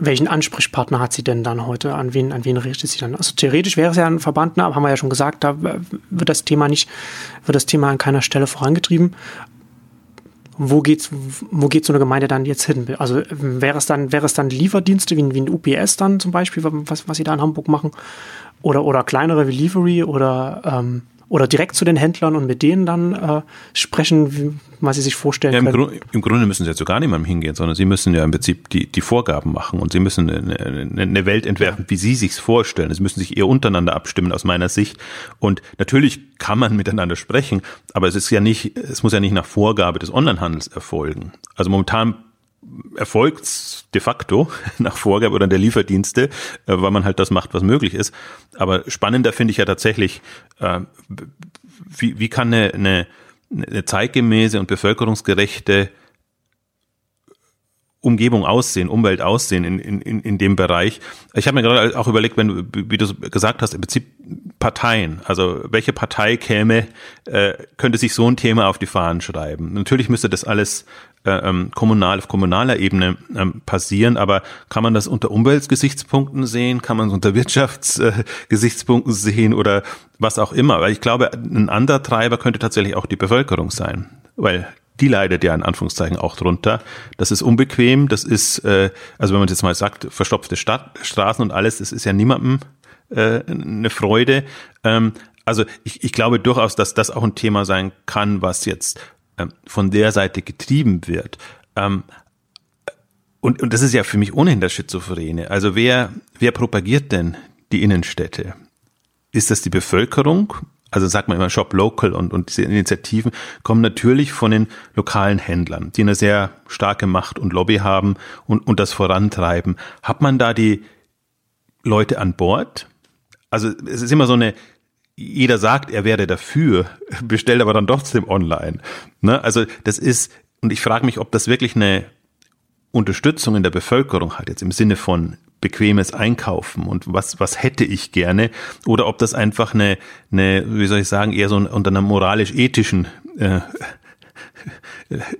welchen Ansprechpartner hat sie denn dann heute? An wen, an wen richtet sie dann? Also theoretisch wäre es ja ein Verband, aber haben wir ja schon gesagt, da wird das Thema nicht, wird das Thema an keiner Stelle vorangetrieben. Wo geht's, wo geht so eine Gemeinde dann jetzt hin? Also wäre es dann, wäre es dann Lieferdienste wie, wie ein UPS dann zum Beispiel, was, was sie da in Hamburg machen? Oder, oder kleinere wie Livery oder ähm, oder direkt zu den Händlern und mit denen dann äh, sprechen, was sie sich vorstellen ja, im können. Gru Im Grunde müssen sie ja zu gar niemandem hingehen, sondern sie müssen ja im Prinzip die, die Vorgaben machen und sie müssen eine, eine Welt entwerfen, wie sie sich's vorstellen. Sie müssen sich eher untereinander abstimmen aus meiner Sicht. Und natürlich kann man miteinander sprechen, aber es ist ja nicht, es muss ja nicht nach Vorgabe des Onlinehandels erfolgen. Also momentan erfolgt de facto [LAUGHS] nach Vorgabe oder der Lieferdienste, äh, weil man halt das macht, was möglich ist. Aber spannender finde ich ja tatsächlich, äh, wie, wie kann eine, eine, eine zeitgemäße und bevölkerungsgerechte Umgebung aussehen, Umwelt aussehen in, in, in dem Bereich. Ich habe mir gerade auch überlegt, wenn du, wie du gesagt hast, im Prinzip Parteien, also welche Partei käme, äh, könnte sich so ein Thema auf die Fahnen schreiben. Natürlich müsste das alles äh, ähm, kommunal auf kommunaler Ebene ähm, passieren, aber kann man das unter Umweltgesichtspunkten sehen, kann man es unter [LAUGHS] Wirtschaftsgesichtspunkten äh, sehen oder was auch immer. Weil ich glaube, ein anderer Treiber könnte tatsächlich auch die Bevölkerung sein, weil die leidet ja in Anführungszeichen auch drunter. Das ist unbequem, das ist, äh, also wenn man jetzt mal sagt, verstopfte Stadt, Straßen und alles, das ist ja niemandem äh, eine Freude. Ähm, also ich, ich glaube durchaus, dass das auch ein Thema sein kann, was jetzt ähm, von der Seite getrieben wird. Ähm, und, und das ist ja für mich ohnehin das Schizophrene. Also wer, wer propagiert denn die Innenstädte? Ist das die Bevölkerung? Also sagt man immer Shop Local und, und diese Initiativen kommen natürlich von den lokalen Händlern, die eine sehr starke Macht und Lobby haben und, und das vorantreiben. Hat man da die Leute an Bord? Also es ist immer so eine, jeder sagt, er wäre dafür, [LAUGHS] bestellt aber dann trotzdem online. Ne? Also das ist, und ich frage mich, ob das wirklich eine Unterstützung in der Bevölkerung hat, jetzt im Sinne von bequemes Einkaufen und was, was hätte ich gerne oder ob das einfach eine, eine wie soll ich sagen, eher so unter einer moralisch-ethischen äh,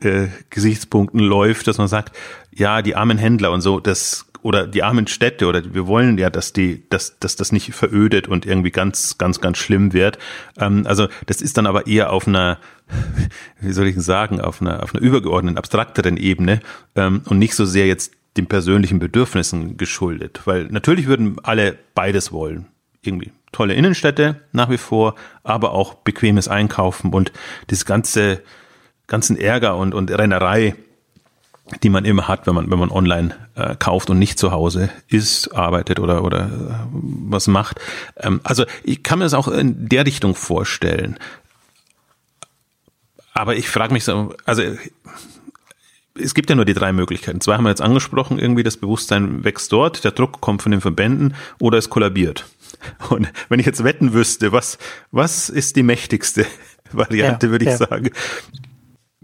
äh, Gesichtspunkten läuft, dass man sagt, ja, die armen Händler und so, das oder die armen Städte oder wir wollen ja, dass die, dass, dass das nicht verödet und irgendwie ganz, ganz, ganz schlimm wird. Ähm, also das ist dann aber eher auf einer, wie soll ich sagen, auf einer, auf einer übergeordneten, abstrakteren Ebene ähm, und nicht so sehr jetzt den persönlichen Bedürfnissen geschuldet. Weil natürlich würden alle beides wollen. Irgendwie tolle Innenstädte nach wie vor, aber auch bequemes Einkaufen und das ganze, ganzen Ärger und, und Rennerei, die man immer hat, wenn man, wenn man online äh, kauft und nicht zu Hause ist, arbeitet oder, oder äh, was macht. Ähm, also ich kann mir das auch in der Richtung vorstellen. Aber ich frage mich so, also es gibt ja nur die drei Möglichkeiten. Zwei haben wir jetzt angesprochen, irgendwie das Bewusstsein wächst dort, der Druck kommt von den Verbänden oder es kollabiert. Und wenn ich jetzt wetten wüsste, was, was ist die mächtigste [LAUGHS] Variante, ja, würde ich ja. sagen,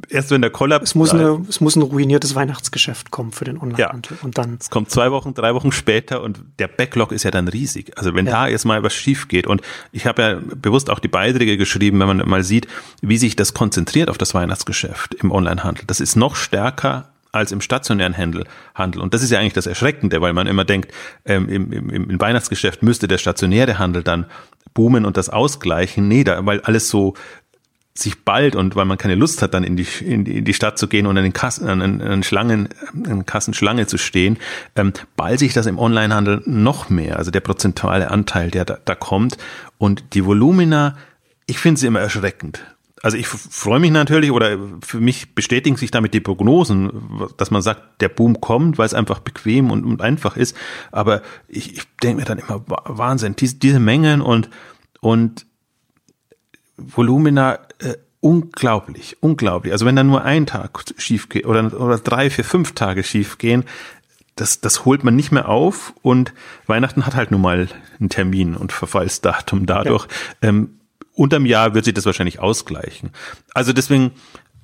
erst wenn der Kollaps. Es muss, eine, es muss ein ruiniertes Weihnachtsgeschäft kommen für den Onlinehandel. Ja. Und dann. Es kommt zwei Wochen, drei Wochen später und der Backlog ist ja dann riesig. Also wenn ja. da jetzt mal was schief geht und ich habe ja bewusst auch die Beiträge geschrieben, wenn man mal sieht, wie sich das konzentriert auf das Weihnachtsgeschäft im Onlinehandel. Das ist noch stärker als im stationären Handel. Handel. Und das ist ja eigentlich das Erschreckende, weil man immer denkt, ähm, im, im, im Weihnachtsgeschäft müsste der stationäre Handel dann boomen und das ausgleichen. Nee, da, weil alles so sich bald und weil man keine Lust hat, dann in die, in die, in die Stadt zu gehen und an den Kassen, an, an Schlangen, an Kassenschlange zu stehen, ähm, bald sich das im Onlinehandel noch mehr, also der prozentuale Anteil, der da, da kommt und die Volumina, ich finde sie immer erschreckend. Also ich freue mich natürlich oder für mich bestätigen sich damit die Prognosen, dass man sagt, der Boom kommt, weil es einfach bequem und, und einfach ist. Aber ich, ich denke mir dann immer, Wahnsinn, diese, diese Mengen und, und Volumina unglaublich, unglaublich. Also wenn dann nur ein Tag schief geht oder, oder drei, vier, fünf Tage schief gehen, das, das holt man nicht mehr auf und Weihnachten hat halt nun mal einen Termin und Verfallsdatum dadurch. Ja. Ähm, unterm Jahr wird sich das wahrscheinlich ausgleichen. Also deswegen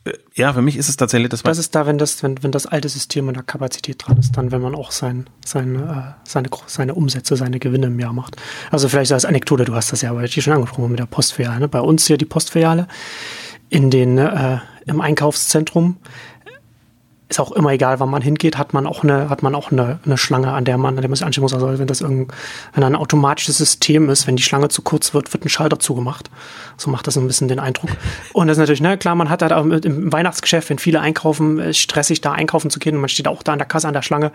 äh, ja, für mich ist es tatsächlich das. Das ist da, wenn das, wenn, wenn das alte System in der Kapazität dran ist, dann, wenn man auch sein, sein, äh, seine, seine Umsätze, seine Gewinne im Jahr macht. Also vielleicht so als Anekdote, du hast das ja aber schon angesprochen mit der Postfiliale. Ne? Bei uns hier die Postfiliale in den, äh, im Einkaufszentrum ist auch immer egal, wann man hingeht, hat man auch eine, hat man auch eine, eine Schlange, an der man, an der man sich anschauen muss. Also wenn das irgendein, wenn ein automatisches System ist, wenn die Schlange zu kurz wird, wird ein Schalter zugemacht. So macht das ein bisschen den Eindruck. Und das ist natürlich, na klar, man hat halt auch im Weihnachtsgeschäft, wenn viele einkaufen, ist stressig, da einkaufen zu gehen und man steht auch da an der Kasse an der Schlange.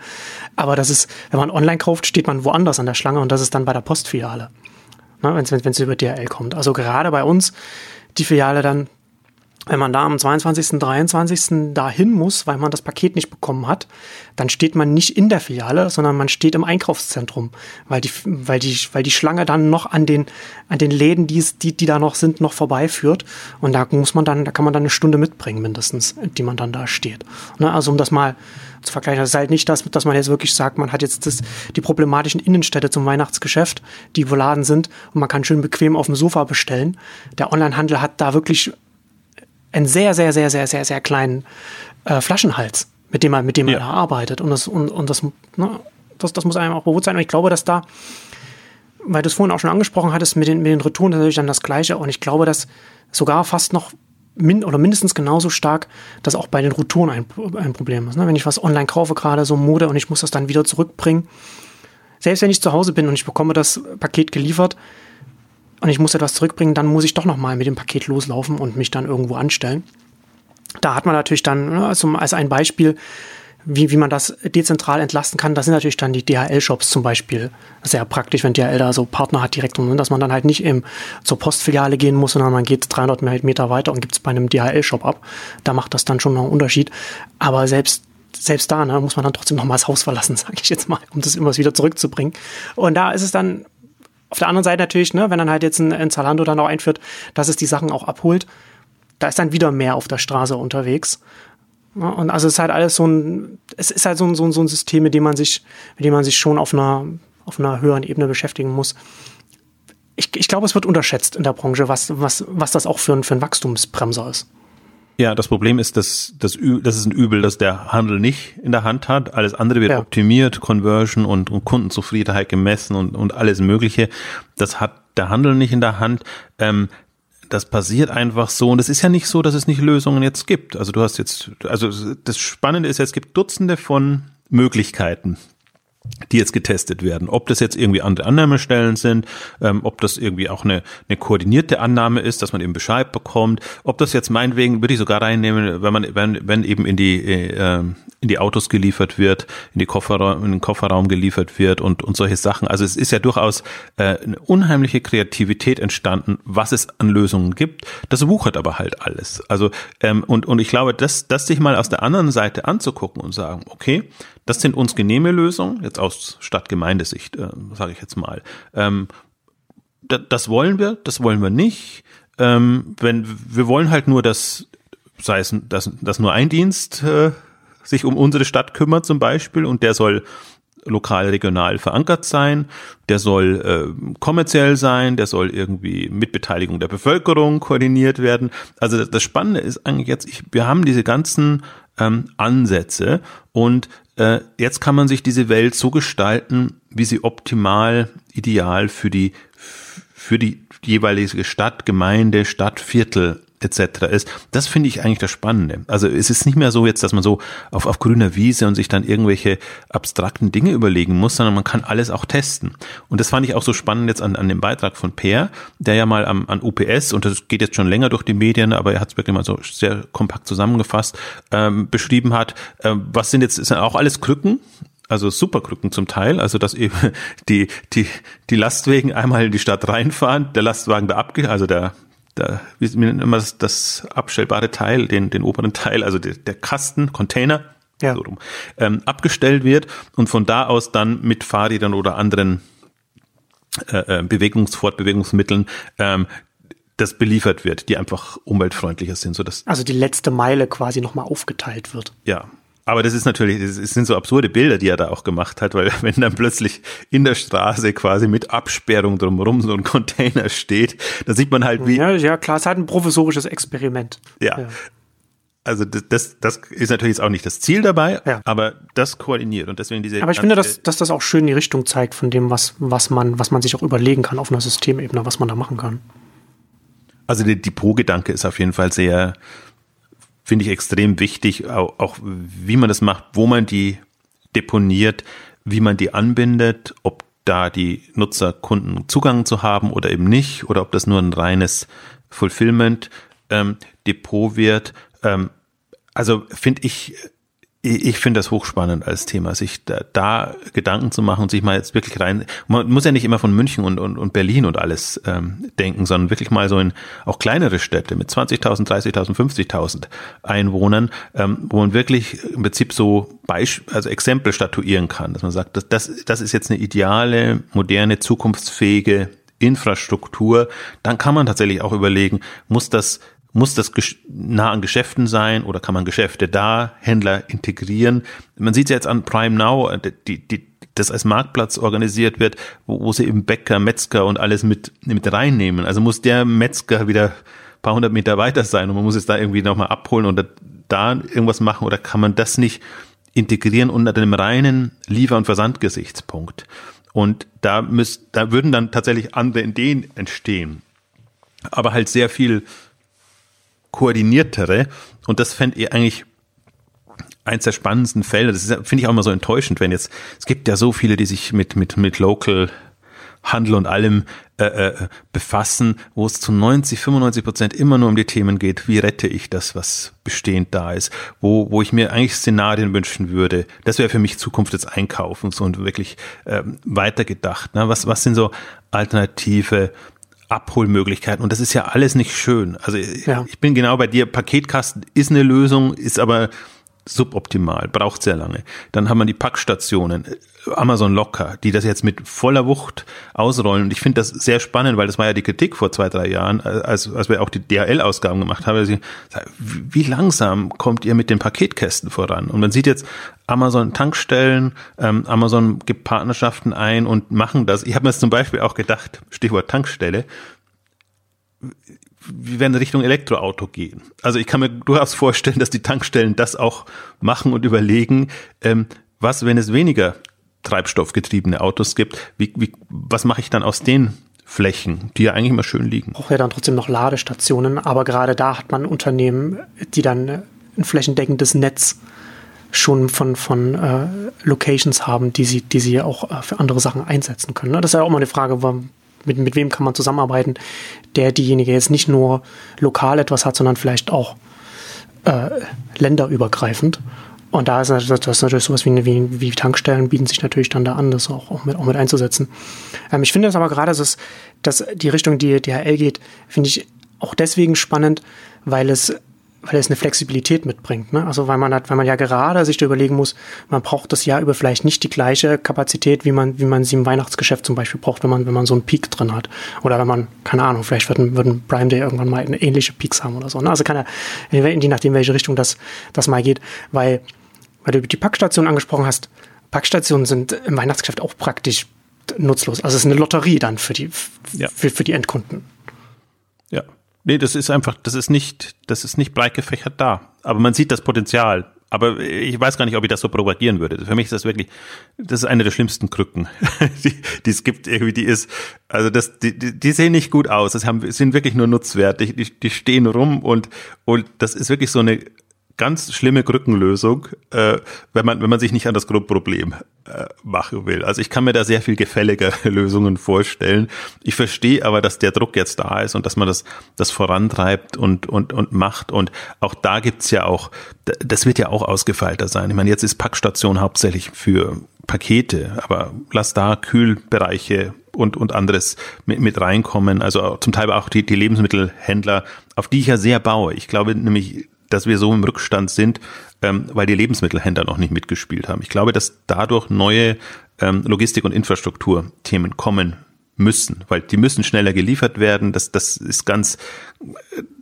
Aber das ist, wenn man online kauft, steht man woanders an der Schlange und das ist dann bei der Postfiliale. Wenn es über DRL kommt. Also gerade bei uns, die Filiale dann wenn man da am 22., 23. dahin muss, weil man das Paket nicht bekommen hat, dann steht man nicht in der Filiale, sondern man steht im Einkaufszentrum, weil die, weil die, weil die Schlange dann noch an den, an den Läden, die, die, die da noch sind, noch vorbeiführt. Und da muss man dann, da kann man dann eine Stunde mitbringen, mindestens, die man dann da steht. Ne, also um das mal zu vergleichen, das ist halt nicht das, dass man jetzt wirklich sagt, man hat jetzt das, die problematischen Innenstädte zum Weihnachtsgeschäft, die verladen sind und man kann schön bequem auf dem Sofa bestellen. Der Onlinehandel hat da wirklich einen sehr, sehr, sehr, sehr, sehr, sehr kleinen äh, Flaschenhals, mit dem man, mit dem ja. man da arbeitet. Und das, und, und das, ne, das, das muss einem auch bewusst sein. Und ich glaube, dass da, weil du es vorhin auch schon angesprochen hattest, mit den, mit den Retouren natürlich dann das Gleiche. Und ich glaube, dass sogar fast noch min oder mindestens genauso stark, dass auch bei den Retouren ein, ein Problem ist. Ne? Wenn ich was online kaufe, gerade so Mode, und ich muss das dann wieder zurückbringen, selbst wenn ich zu Hause bin und ich bekomme das Paket geliefert, und ich muss etwas zurückbringen, dann muss ich doch nochmal mit dem Paket loslaufen und mich dann irgendwo anstellen. Da hat man natürlich dann ne, also als ein Beispiel, wie, wie man das dezentral entlasten kann, das sind natürlich dann die DHL-Shops zum Beispiel sehr praktisch, wenn DHL da so Partner hat direkt, und dass man dann halt nicht im, zur Postfiliale gehen muss, sondern man geht 300 Meter weiter und gibt es bei einem DHL-Shop ab. Da macht das dann schon noch einen Unterschied. Aber selbst selbst da ne, muss man dann trotzdem noch mal das Haus verlassen, [LAUGHS] sage ich jetzt mal, um das immer wieder zurückzubringen. Und da ist es dann auf der anderen Seite natürlich, ne, wenn dann halt jetzt ein, ein Zalando dann auch einführt, dass es die Sachen auch abholt, da ist dann wieder mehr auf der Straße unterwegs. Ja, und also es ist halt alles so ein, es ist halt so ein, so ein, so ein System, mit dem man sich, mit dem man sich schon auf einer, auf einer höheren Ebene beschäftigen muss. Ich, ich glaube, es wird unterschätzt in der Branche, was, was, was das auch für ein, für ein Wachstumsbremser ist. Ja, das Problem ist, dass das, das ist ein Übel, dass der Handel nicht in der Hand hat. Alles andere wird ja. optimiert, Conversion und, und, Kundenzufriedenheit gemessen und, und alles Mögliche. Das hat der Handel nicht in der Hand. Ähm, das passiert einfach so. Und es ist ja nicht so, dass es nicht Lösungen jetzt gibt. Also du hast jetzt, also das Spannende ist, es gibt Dutzende von Möglichkeiten, die jetzt getestet werden. Ob das jetzt irgendwie andere Annahmestellen sind, ähm, ob das irgendwie auch eine, eine koordinierte Annahme ist, dass man eben Bescheid bekommt, ob das jetzt meinetwegen, würde ich sogar reinnehmen, wenn man, wenn, wenn eben in die, äh, in die Autos geliefert wird, in die Kofferraum, in den Kofferraum geliefert wird und, und solche Sachen. Also es ist ja durchaus äh, eine unheimliche Kreativität entstanden, was es an Lösungen gibt. Das wuchert aber halt alles. Also, ähm, und, und ich glaube, das, das sich mal aus der anderen Seite anzugucken und sagen, okay, das sind uns genehme Lösungen, jetzt aus Stadtgemeindesicht, äh, sage ich jetzt mal. Ähm, da, das wollen wir, das wollen wir nicht. Ähm, wenn wir wollen halt nur, dass sei es, dass, dass nur ein Dienst äh, sich um unsere Stadt kümmert zum Beispiel und der soll lokal, regional verankert sein, der soll äh, kommerziell sein, der soll irgendwie mit Beteiligung der Bevölkerung koordiniert werden. Also das Spannende ist eigentlich jetzt, ich, wir haben diese ganzen ähm, Ansätze und äh, jetzt kann man sich diese Welt so gestalten, wie sie optimal, ideal für die, für die jeweilige Stadt, Gemeinde, Stadtviertel etc. ist. Das finde ich eigentlich das Spannende. Also es ist nicht mehr so jetzt, dass man so auf, auf grüner Wiese und sich dann irgendwelche abstrakten Dinge überlegen muss, sondern man kann alles auch testen. Und das fand ich auch so spannend jetzt an, an dem Beitrag von Per, der ja mal am, an UPS, und das geht jetzt schon länger durch die Medien, aber er hat es wirklich mal so sehr kompakt zusammengefasst, ähm, beschrieben hat, äh, was sind jetzt, sind auch alles Krücken, also Superkrücken zum Teil, also dass eben [LAUGHS] die, die, die Lastwagen einmal in die Stadt reinfahren, der Lastwagen da abge, also der, der, wie nennen immer das, das abstellbare Teil, den, den oberen Teil, also der, der Kasten, Container, ja. so rum, ähm, abgestellt wird und von da aus dann mit Fahrrädern oder anderen äh, äh Bewegungs-, Fortbewegungsmitteln ähm, das beliefert wird, die einfach umweltfreundlicher sind. So dass also die letzte Meile quasi nochmal aufgeteilt wird. Ja, aber das ist natürlich, es sind so absurde Bilder, die er da auch gemacht hat, weil [LAUGHS] wenn dann plötzlich in der Straße quasi mit Absperrung drumherum so ein Container steht, da sieht man halt wie. Ja, ja klar, es ist halt ein professorisches Experiment. Ja. ja. Also das, das, das ist natürlich jetzt auch nicht das Ziel dabei, ja. aber das koordiniert und deswegen diese. Aber ich finde, dass, dass das auch schön die Richtung zeigt von dem, was, was man, was man sich auch überlegen kann auf einer Systemebene, was man da machen kann. Also der Depot-Gedanke ist auf jeden Fall sehr, finde ich extrem wichtig, auch, auch wie man das macht, wo man die deponiert, wie man die anbindet, ob da die Nutzer, Kunden Zugang zu haben oder eben nicht, oder ob das nur ein reines Fulfillment ähm, Depot wird. Ähm, also finde ich ich finde das hochspannend als Thema, sich da, da, Gedanken zu machen und sich mal jetzt wirklich rein. Man muss ja nicht immer von München und, und, und Berlin und alles ähm, denken, sondern wirklich mal so in auch kleinere Städte mit 20.000, 30.000, 50.000 Einwohnern, ähm, wo man wirklich im Prinzip so Beisp also Exempel statuieren kann, dass man sagt, das, das, das ist jetzt eine ideale, moderne, zukunftsfähige Infrastruktur. Dann kann man tatsächlich auch überlegen, muss das muss das nah an Geschäften sein oder kann man Geschäfte da, Händler integrieren? Man sieht ja jetzt an Prime Now, äh, die, die, das als Marktplatz organisiert wird, wo, wo sie eben Bäcker, Metzger und alles mit, mit reinnehmen. Also muss der Metzger wieder paar hundert Meter weiter sein und man muss es da irgendwie nochmal abholen oder da irgendwas machen oder kann man das nicht integrieren unter dem reinen Liefer- und Versandgesichtspunkt? Und da müsst, da würden dann tatsächlich andere Ideen entstehen. Aber halt sehr viel koordiniertere. Und das fände ich eigentlich eins der spannendsten Felder. Das finde ich auch immer so enttäuschend, wenn jetzt, es gibt ja so viele, die sich mit, mit, mit Local Handel und allem äh, äh, befassen, wo es zu 90, 95 Prozent immer nur um die Themen geht, wie rette ich das, was bestehend da ist, wo, wo ich mir eigentlich Szenarien wünschen würde. Das wäre für mich Zukunft des Einkaufens und wirklich äh, weitergedacht. Ne? Was, was sind so alternative Abholmöglichkeiten. Und das ist ja alles nicht schön. Also ja. ich bin genau bei dir. Paketkasten ist eine Lösung, ist aber suboptimal, braucht sehr lange. Dann haben wir die Packstationen, Amazon Locker, die das jetzt mit voller Wucht ausrollen. Und ich finde das sehr spannend, weil das war ja die Kritik vor zwei, drei Jahren, als, als wir auch die DHL-Ausgaben gemacht haben. Also, wie langsam kommt ihr mit den Paketkästen voran? Und man sieht jetzt Amazon Tankstellen, ähm, Amazon gibt Partnerschaften ein und machen das. Ich habe mir zum Beispiel auch gedacht, Stichwort Tankstelle, wir werden Richtung Elektroauto gehen. Also ich kann mir durchaus vorstellen, dass die Tankstellen das auch machen und überlegen, ähm, was, wenn es weniger treibstoffgetriebene Autos gibt, wie, wie, was mache ich dann aus den Flächen, die ja eigentlich immer schön liegen? Braucht ja dann trotzdem noch Ladestationen, aber gerade da hat man Unternehmen, die dann ein flächendeckendes Netz schon von, von äh, Locations haben, die sie, die sie auch äh, für andere Sachen einsetzen können. Ne? Das ist ja auch mal eine Frage, mit, mit wem kann man zusammenarbeiten, der diejenige jetzt nicht nur lokal etwas hat, sondern vielleicht auch äh, länderübergreifend. Und da ist das, das ist natürlich sowas wie, wie, wie, Tankstellen bieten sich natürlich dann da an, das auch, auch, mit, auch mit einzusetzen. Ähm, ich finde es aber gerade, dass, dass die Richtung, die DHL geht, finde ich auch deswegen spannend, weil es weil es eine Flexibilität mitbringt. Ne? Also weil man hat, weil man ja gerade sich da überlegen muss, man braucht das Jahr über vielleicht nicht die gleiche Kapazität, wie man, wie man sie im Weihnachtsgeschäft zum Beispiel braucht, wenn man, wenn man so einen Peak drin hat. Oder wenn man, keine Ahnung, vielleicht wird ein, wird ein Prime Day irgendwann mal eine ähnliche Peaks haben oder so. Ne? Also kann er, je nachdem, welche Richtung das, das mal geht, weil, weil du die Packstation angesprochen hast, Packstationen sind im Weihnachtsgeschäft auch praktisch nutzlos. Also es ist eine Lotterie dann für die, ja. für, für die Endkunden. Nee, das ist einfach, das ist nicht, das ist nicht breit gefächert da. Aber man sieht das Potenzial. Aber ich weiß gar nicht, ob ich das so propagieren würde. Für mich ist das wirklich, das ist eine der schlimmsten Krücken, [LAUGHS] die, die es gibt irgendwie. Die ist, also das, die, die sehen nicht gut aus. Das haben, sind wirklich nur Nutzwert. Die, die, die stehen rum und und das ist wirklich so eine ganz schlimme Krückenlösung, äh, wenn man wenn man sich nicht an das Grundproblem äh, machen will. Also ich kann mir da sehr viel gefälliger [LAUGHS] Lösungen vorstellen. Ich verstehe aber, dass der Druck jetzt da ist und dass man das das vorantreibt und und und macht. Und auch da gibt's ja auch, das wird ja auch ausgefeilter sein. Ich meine, jetzt ist Packstation hauptsächlich für Pakete, aber lass da Kühlbereiche und, und anderes mit, mit reinkommen. Also zum Teil auch die, die Lebensmittelhändler, auf die ich ja sehr baue. Ich glaube nämlich, dass wir so im Rückstand sind, ähm, weil die Lebensmittelhändler noch nicht mitgespielt haben. Ich glaube, dass dadurch neue ähm, Logistik- und Infrastrukturthemen kommen müssen, weil die müssen schneller geliefert werden. Das, das ist ganz,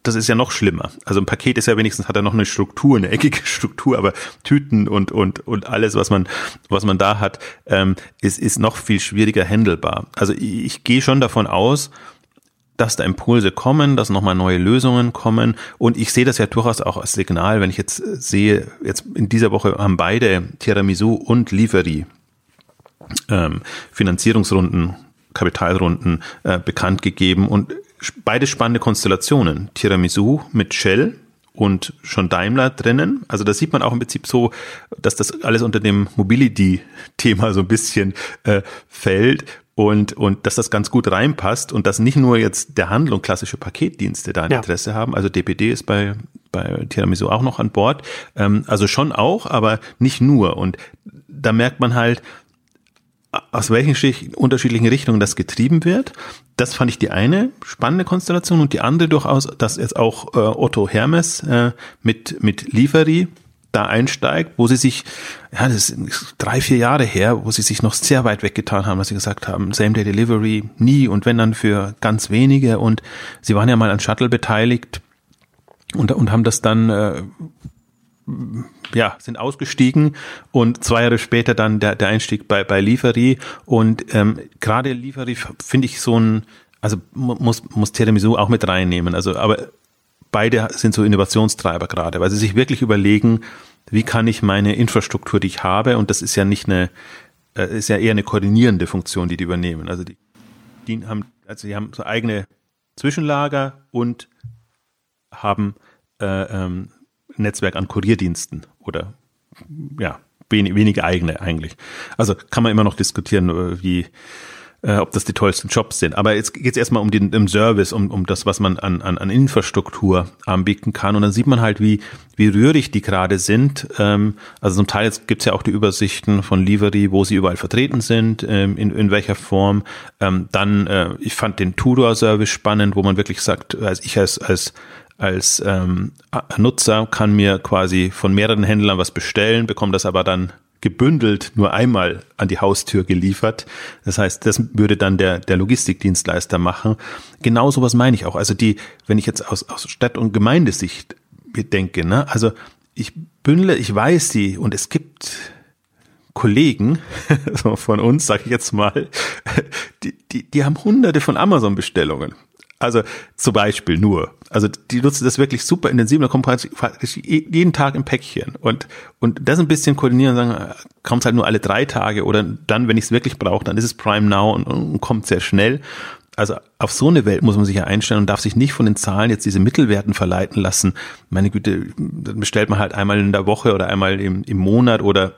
das ist ja noch schlimmer. Also ein Paket ist ja wenigstens hat er noch eine Struktur, eine eckige [LAUGHS] Struktur, aber Tüten und und und alles, was man was man da hat, ähm, ist ist noch viel schwieriger handelbar. Also ich, ich gehe schon davon aus, dass da Impulse kommen, dass nochmal neue Lösungen kommen. Und ich sehe das ja durchaus auch als Signal, wenn ich jetzt sehe, jetzt in dieser Woche haben beide Tiramisu und Lieferie ähm, Finanzierungsrunden, Kapitalrunden äh, bekannt gegeben und beide spannende Konstellationen. Tiramisu mit Shell, und schon Daimler drinnen. Also da sieht man auch im Prinzip so, dass das alles unter dem Mobility-Thema so ein bisschen äh, fällt und, und dass das ganz gut reinpasst und dass nicht nur jetzt der Handel und klassische Paketdienste da ein ja. Interesse haben. Also DPD ist bei bei Tiramisu auch noch an Bord. Ähm, also schon auch, aber nicht nur. Und da merkt man halt, aus welchen unterschiedlichen Richtungen das getrieben wird. Das fand ich die eine spannende Konstellation und die andere durchaus, dass jetzt auch äh, Otto Hermes äh, mit, mit Liefery da einsteigt, wo sie sich, ja, das ist drei, vier Jahre her, wo sie sich noch sehr weit weggetan haben, was sie gesagt haben, Same-Day-Delivery nie und wenn dann für ganz wenige. Und sie waren ja mal an Shuttle beteiligt und, und haben das dann äh, ja, sind ausgestiegen und zwei Jahre später dann der, der Einstieg bei, bei Liefery und ähm, gerade Liefery finde ich so ein, also muss, muss Tiramisu auch mit reinnehmen, also aber beide sind so Innovationstreiber gerade, weil sie sich wirklich überlegen, wie kann ich meine Infrastruktur, die ich habe, und das ist ja nicht eine, äh, ist ja eher eine koordinierende Funktion, die die übernehmen. Also die, die haben, also die haben so eigene Zwischenlager und haben äh, ähm, Netzwerk an Kurierdiensten oder ja, wenig, wenige eigene eigentlich. Also kann man immer noch diskutieren, äh, wie äh, ob das die tollsten Jobs sind. Aber jetzt geht es erstmal um den um Service, um, um das, was man an, an, an Infrastruktur anbieten kann. Und dann sieht man halt, wie, wie rührig die gerade sind. Ähm, also zum Teil gibt es ja auch die Übersichten von Livery, wo sie überall vertreten sind, ähm, in, in welcher Form. Ähm, dann, äh, ich fand den Tudor-Service spannend, wo man wirklich sagt, also ich als, als als ähm, Nutzer kann mir quasi von mehreren Händlern was bestellen, bekomme das aber dann gebündelt nur einmal an die Haustür geliefert. Das heißt, das würde dann der, der Logistikdienstleister machen. Genau sowas meine ich auch. Also die, wenn ich jetzt aus, aus Stadt- und Gemeindesicht denke, ne, also ich bündle, ich weiß die und es gibt Kollegen so [LAUGHS] von uns, sage ich jetzt mal, [LAUGHS] die, die, die haben hunderte von Amazon-Bestellungen. Also zum Beispiel nur. Also die nutzen das wirklich super intensiv, da kommt praktisch jeden Tag im Päckchen. Und, und das ein bisschen koordinieren und sagen, kommt halt nur alle drei Tage oder dann, wenn ich es wirklich brauche, dann ist es Prime Now und, und kommt sehr schnell. Also auf so eine Welt muss man sich ja einstellen und darf sich nicht von den Zahlen jetzt diese Mittelwerten verleiten lassen. Meine Güte, dann bestellt man halt einmal in der Woche oder einmal im, im Monat oder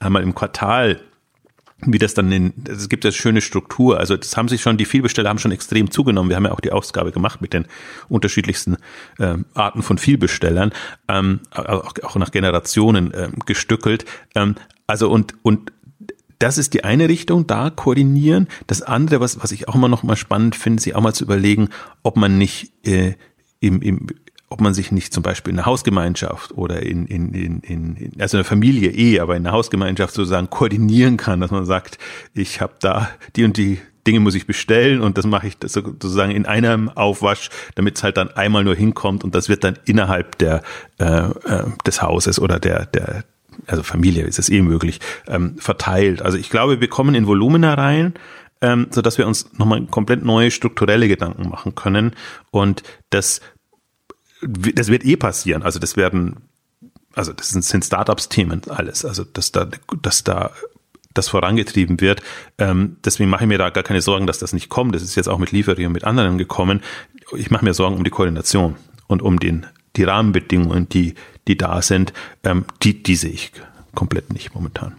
einmal im Quartal wie das dann in, es gibt ja schöne Struktur. Also das haben sich schon, die Vielbesteller haben schon extrem zugenommen. Wir haben ja auch die Ausgabe gemacht mit den unterschiedlichsten äh, Arten von Vielbestellern, ähm, auch, auch nach Generationen ähm, gestückelt. Ähm, also und, und das ist die eine Richtung, da koordinieren. Das andere, was, was ich auch immer noch mal spannend finde, sich auch mal zu überlegen, ob man nicht äh, im, im, ob man sich nicht zum Beispiel in einer Hausgemeinschaft oder in, in, in, in also in der Familie eh, aber in einer Hausgemeinschaft sozusagen koordinieren kann, dass man sagt, ich habe da die und die Dinge muss ich bestellen und das mache ich sozusagen in einem Aufwasch, damit es halt dann einmal nur hinkommt und das wird dann innerhalb der äh, äh, des Hauses oder der der also Familie ist es eh möglich ähm, verteilt. Also ich glaube, wir kommen in Volumina rein, ähm, so dass wir uns nochmal komplett neue strukturelle Gedanken machen können und das das wird eh passieren. Also das werden, also das sind, sind Startups-Themen alles. Also dass da, dass da das vorangetrieben wird. Ähm, deswegen mache ich mir da gar keine Sorgen, dass das nicht kommt. Das ist jetzt auch mit Lieferie und mit anderen gekommen. Ich mache mir Sorgen um die Koordination und um den, die Rahmenbedingungen, die, die da sind. Ähm, die, die sehe ich komplett nicht momentan.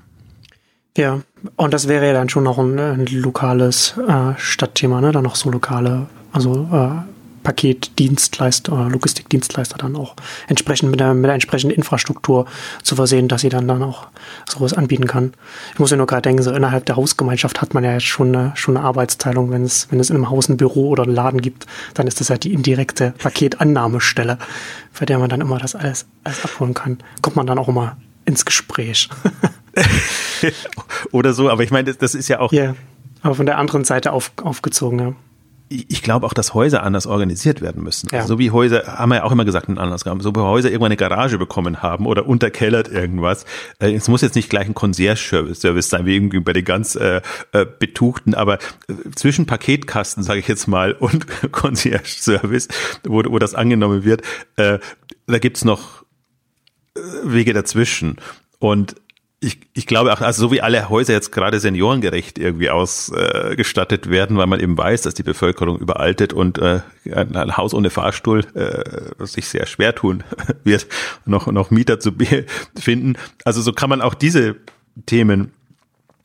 Ja, und das wäre ja dann schon noch ein, ein lokales äh, Stadtthema, ne? Dann noch so lokale, also äh, Paketdienstleister oder Logistikdienstleister dann auch entsprechend mit der, mit der entsprechenden Infrastruktur zu versehen, dass sie dann dann auch sowas anbieten kann. Ich muss ja nur gerade denken, so innerhalb der Hausgemeinschaft hat man ja jetzt schon eine, schon eine Arbeitsteilung. Wenn es, wenn es in einem Haus ein Büro oder einen Laden gibt, dann ist das ja die indirekte Paketannahmestelle, für der man dann immer das alles, alles abholen kann. Kommt man dann auch immer ins Gespräch. [LAUGHS] oder so, aber ich meine, das, das ist ja auch. Ja, yeah, aber von der anderen Seite auf, aufgezogen, ja ich glaube auch, dass Häuser anders organisiert werden müssen. Ja. Also so wie Häuser, haben wir ja auch immer gesagt in Anlassgaben, so wie Häuser irgendwann eine Garage bekommen haben oder unterkellert irgendwas. Äh, es muss jetzt nicht gleich ein Concierge-Service sein, wie irgendwie bei den ganz äh, äh, Betuchten, aber äh, zwischen Paketkasten, sage ich jetzt mal, [LAUGHS] und Concierge-Service, wo, wo das angenommen wird, äh, da gibt's noch Wege dazwischen. Und ich, ich glaube auch, also so wie alle Häuser jetzt gerade seniorengerecht irgendwie ausgestattet äh, werden, weil man eben weiß, dass die Bevölkerung überaltet und äh, ein, ein Haus ohne Fahrstuhl äh, sich sehr schwer tun [LAUGHS] wird, noch, noch Mieter zu finden. Also so kann man auch diese Themen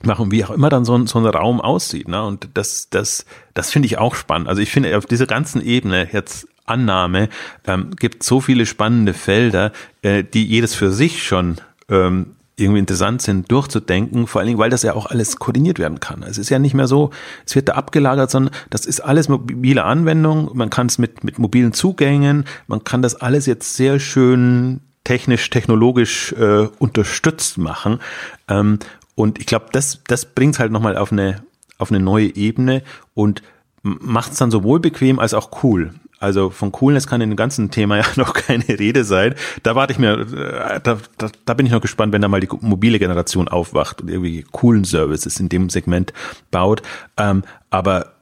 machen, wie auch immer dann so ein, so ein Raum aussieht. Ne? Und das, das, das finde ich auch spannend. Also ich finde auf dieser ganzen Ebene jetzt Annahme ähm, gibt so viele spannende Felder, äh, die jedes für sich schon ähm, irgendwie interessant sind, durchzudenken, vor allen Dingen, weil das ja auch alles koordiniert werden kann. Es ist ja nicht mehr so, es wird da abgelagert, sondern das ist alles mobile Anwendung, man kann es mit, mit mobilen Zugängen, man kann das alles jetzt sehr schön technisch, technologisch äh, unterstützt machen. Ähm, und ich glaube, das, das bringt halt nochmal auf eine, auf eine neue Ebene und macht es dann sowohl bequem als auch cool. Also von Coolness kann in dem ganzen Thema ja [LAUGHS] noch keine Rede sein. Da warte ich mir, äh, da, da, da bin ich noch gespannt, wenn da mal die mobile Generation aufwacht und irgendwie coolen Services in dem Segment baut. Ähm, aber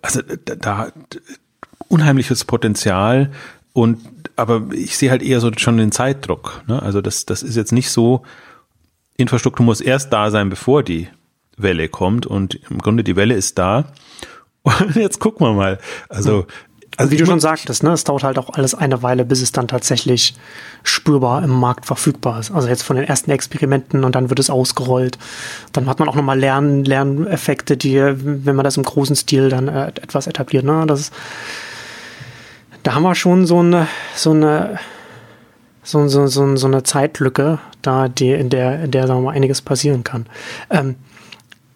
also da, da unheimliches Potenzial und aber ich sehe halt eher so schon den Zeitdruck. Ne? Also das, das ist jetzt nicht so, Infrastruktur muss erst da sein, bevor die Welle kommt und im Grunde die Welle ist da und jetzt gucken wir mal. Also, also wie du schon sagtest, ne, es dauert halt auch alles eine Weile, bis es dann tatsächlich spürbar im Markt verfügbar ist. Also jetzt von den ersten Experimenten und dann wird es ausgerollt. Dann hat man auch nochmal Lern Lerneffekte, die, wenn man das im großen Stil dann äh, etwas etabliert, ne, das ist, da haben wir schon so eine, so eine, so, so, so, so eine Zeitlücke, da die, in der, in der sagen wir mal, einiges passieren kann. Ähm,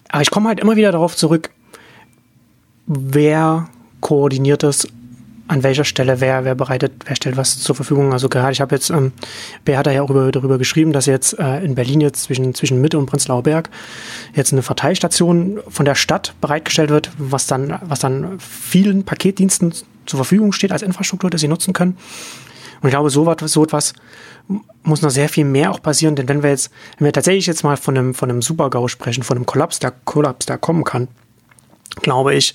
aber ich komme halt immer wieder darauf zurück, wer koordiniert das an welcher Stelle, wer, wer bereitet, wer stellt was zur Verfügung. Also gerade, ich habe jetzt, ähm, wer hat da ja auch über, darüber geschrieben, dass jetzt äh, in Berlin jetzt zwischen, zwischen Mitte und Prenzlauer Berg jetzt eine Verteilstation von der Stadt bereitgestellt wird, was dann, was dann vielen Paketdiensten zur Verfügung steht als Infrastruktur, dass sie nutzen können. Und ich glaube, so etwas, so etwas muss noch sehr viel mehr auch passieren, denn wenn wir jetzt, wenn wir tatsächlich jetzt mal von einem, von einem Super-GAU sprechen, von einem Kollaps, der Kollaps, der kommen kann, glaube ich,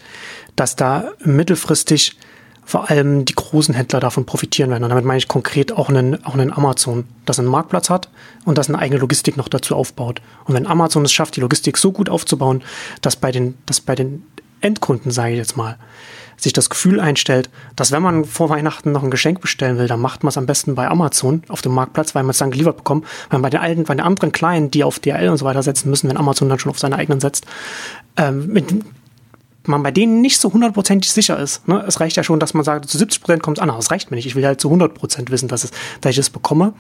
dass da mittelfristig vor allem die großen Händler davon profitieren werden. Und damit meine ich konkret auch einen, auch einen Amazon, das einen Marktplatz hat und das eine eigene Logistik noch dazu aufbaut. Und wenn Amazon es schafft, die Logistik so gut aufzubauen, dass bei den, dass bei den Endkunden, sage ich jetzt mal, sich das Gefühl einstellt, dass wenn man vor Weihnachten noch ein Geschenk bestellen will, dann macht man es am besten bei Amazon auf dem Marktplatz, weil man es dann geliefert bekommt. Weil bei den alten, bei den anderen Kleinen, die auf DRL und so weiter setzen müssen, wenn Amazon dann schon auf seine eigenen setzt, ähm, mit, man bei denen nicht so hundertprozentig sicher ist. Ne? Es reicht ja schon, dass man sagt, zu 70 Prozent kommt es an, aber es reicht mir nicht. Ich will halt zu 100 Prozent wissen, dass, es, dass ich es bekomme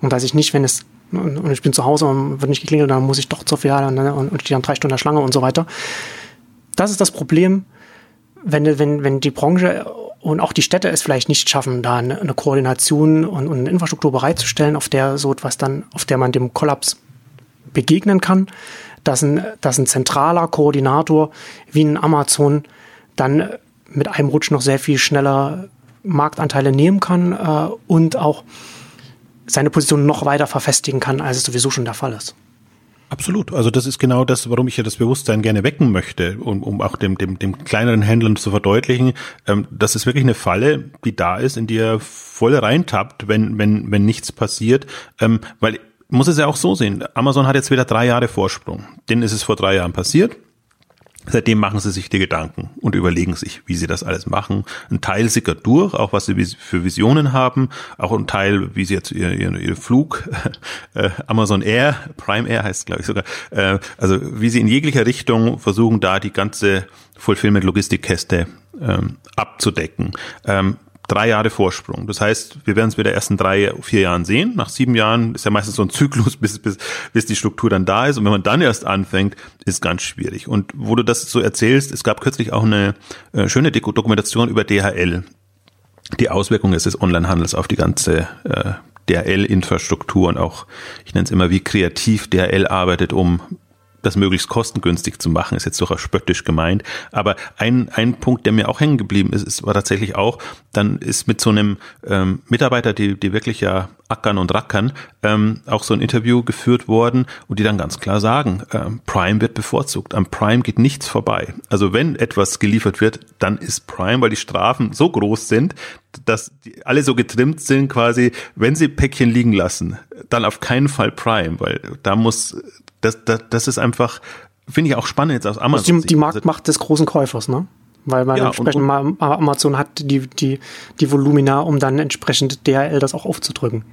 und dass ich nicht, wenn es und ich bin zu Hause und wird nicht geklingelt, dann muss ich doch zur Filiale und, und, und stehe dann drei Stunden in der Schlange und so weiter. Das ist das Problem, wenn, wenn, wenn die Branche und auch die Städte es vielleicht nicht schaffen, da eine, Koordination und, und eine Infrastruktur bereitzustellen, auf der so etwas dann, auf der man dem Kollaps begegnen kann, dass ein, dass ein zentraler Koordinator wie ein Amazon dann mit einem Rutsch noch sehr viel schneller Marktanteile nehmen kann äh, und auch seine Position noch weiter verfestigen kann, als es sowieso schon der Fall ist. Absolut. Also das ist genau das, warum ich ja das Bewusstsein gerne wecken möchte, um, um auch dem, dem, dem kleineren Händlern zu verdeutlichen, ähm, dass es wirklich eine Falle, die da ist, in die er voll reintappt, wenn, wenn, wenn nichts passiert. Ähm, weil muss es ja auch so sehen. Amazon hat jetzt wieder drei Jahre Vorsprung. Denen ist es vor drei Jahren passiert. Seitdem machen sie sich die Gedanken und überlegen sich, wie sie das alles machen. Ein Teil sickert durch, auch was sie für Visionen haben, auch ein Teil, wie sie jetzt ihr, ihr, ihr Flug, [LAUGHS] äh, Amazon Air, Prime Air heißt glaube ich sogar, äh, also wie sie in jeglicher Richtung versuchen, da die ganze Fulfillment-Logistikkäste ähm, abzudecken. Ähm, drei Jahre Vorsprung. Das heißt, wir werden es wieder erst in drei, vier Jahren sehen. Nach sieben Jahren ist ja meistens so ein Zyklus, [LAUGHS] bis, bis, bis die Struktur dann da ist. Und wenn man dann erst anfängt, ist ganz schwierig. Und wo du das so erzählst, es gab kürzlich auch eine äh, schöne Dokumentation über DHL. Die Auswirkungen des Onlinehandels auf die ganze äh, DHL-Infrastruktur und auch, ich nenne es immer, wie kreativ DHL arbeitet, um das möglichst kostengünstig zu machen, ist jetzt durchaus spöttisch gemeint. Aber ein, ein Punkt, der mir auch hängen geblieben ist, ist war tatsächlich auch, dann ist mit so einem ähm, Mitarbeiter, die, die wirklich ja ackern und rackern, ähm, auch so ein Interview geführt worden und die dann ganz klar sagen, ähm, Prime wird bevorzugt. Am Prime geht nichts vorbei. Also wenn etwas geliefert wird, dann ist Prime, weil die Strafen so groß sind, dass die alle so getrimmt sind quasi, wenn sie Päckchen liegen lassen, dann auf keinen Fall Prime, weil da muss das, das, das ist einfach, finde ich auch spannend jetzt aus Amazon. Die, die Marktmacht des großen Käufers, ne? Weil man ja, entsprechend und, und, Amazon hat die, die, die Volumina, um dann entsprechend DHL das auch aufzudrücken.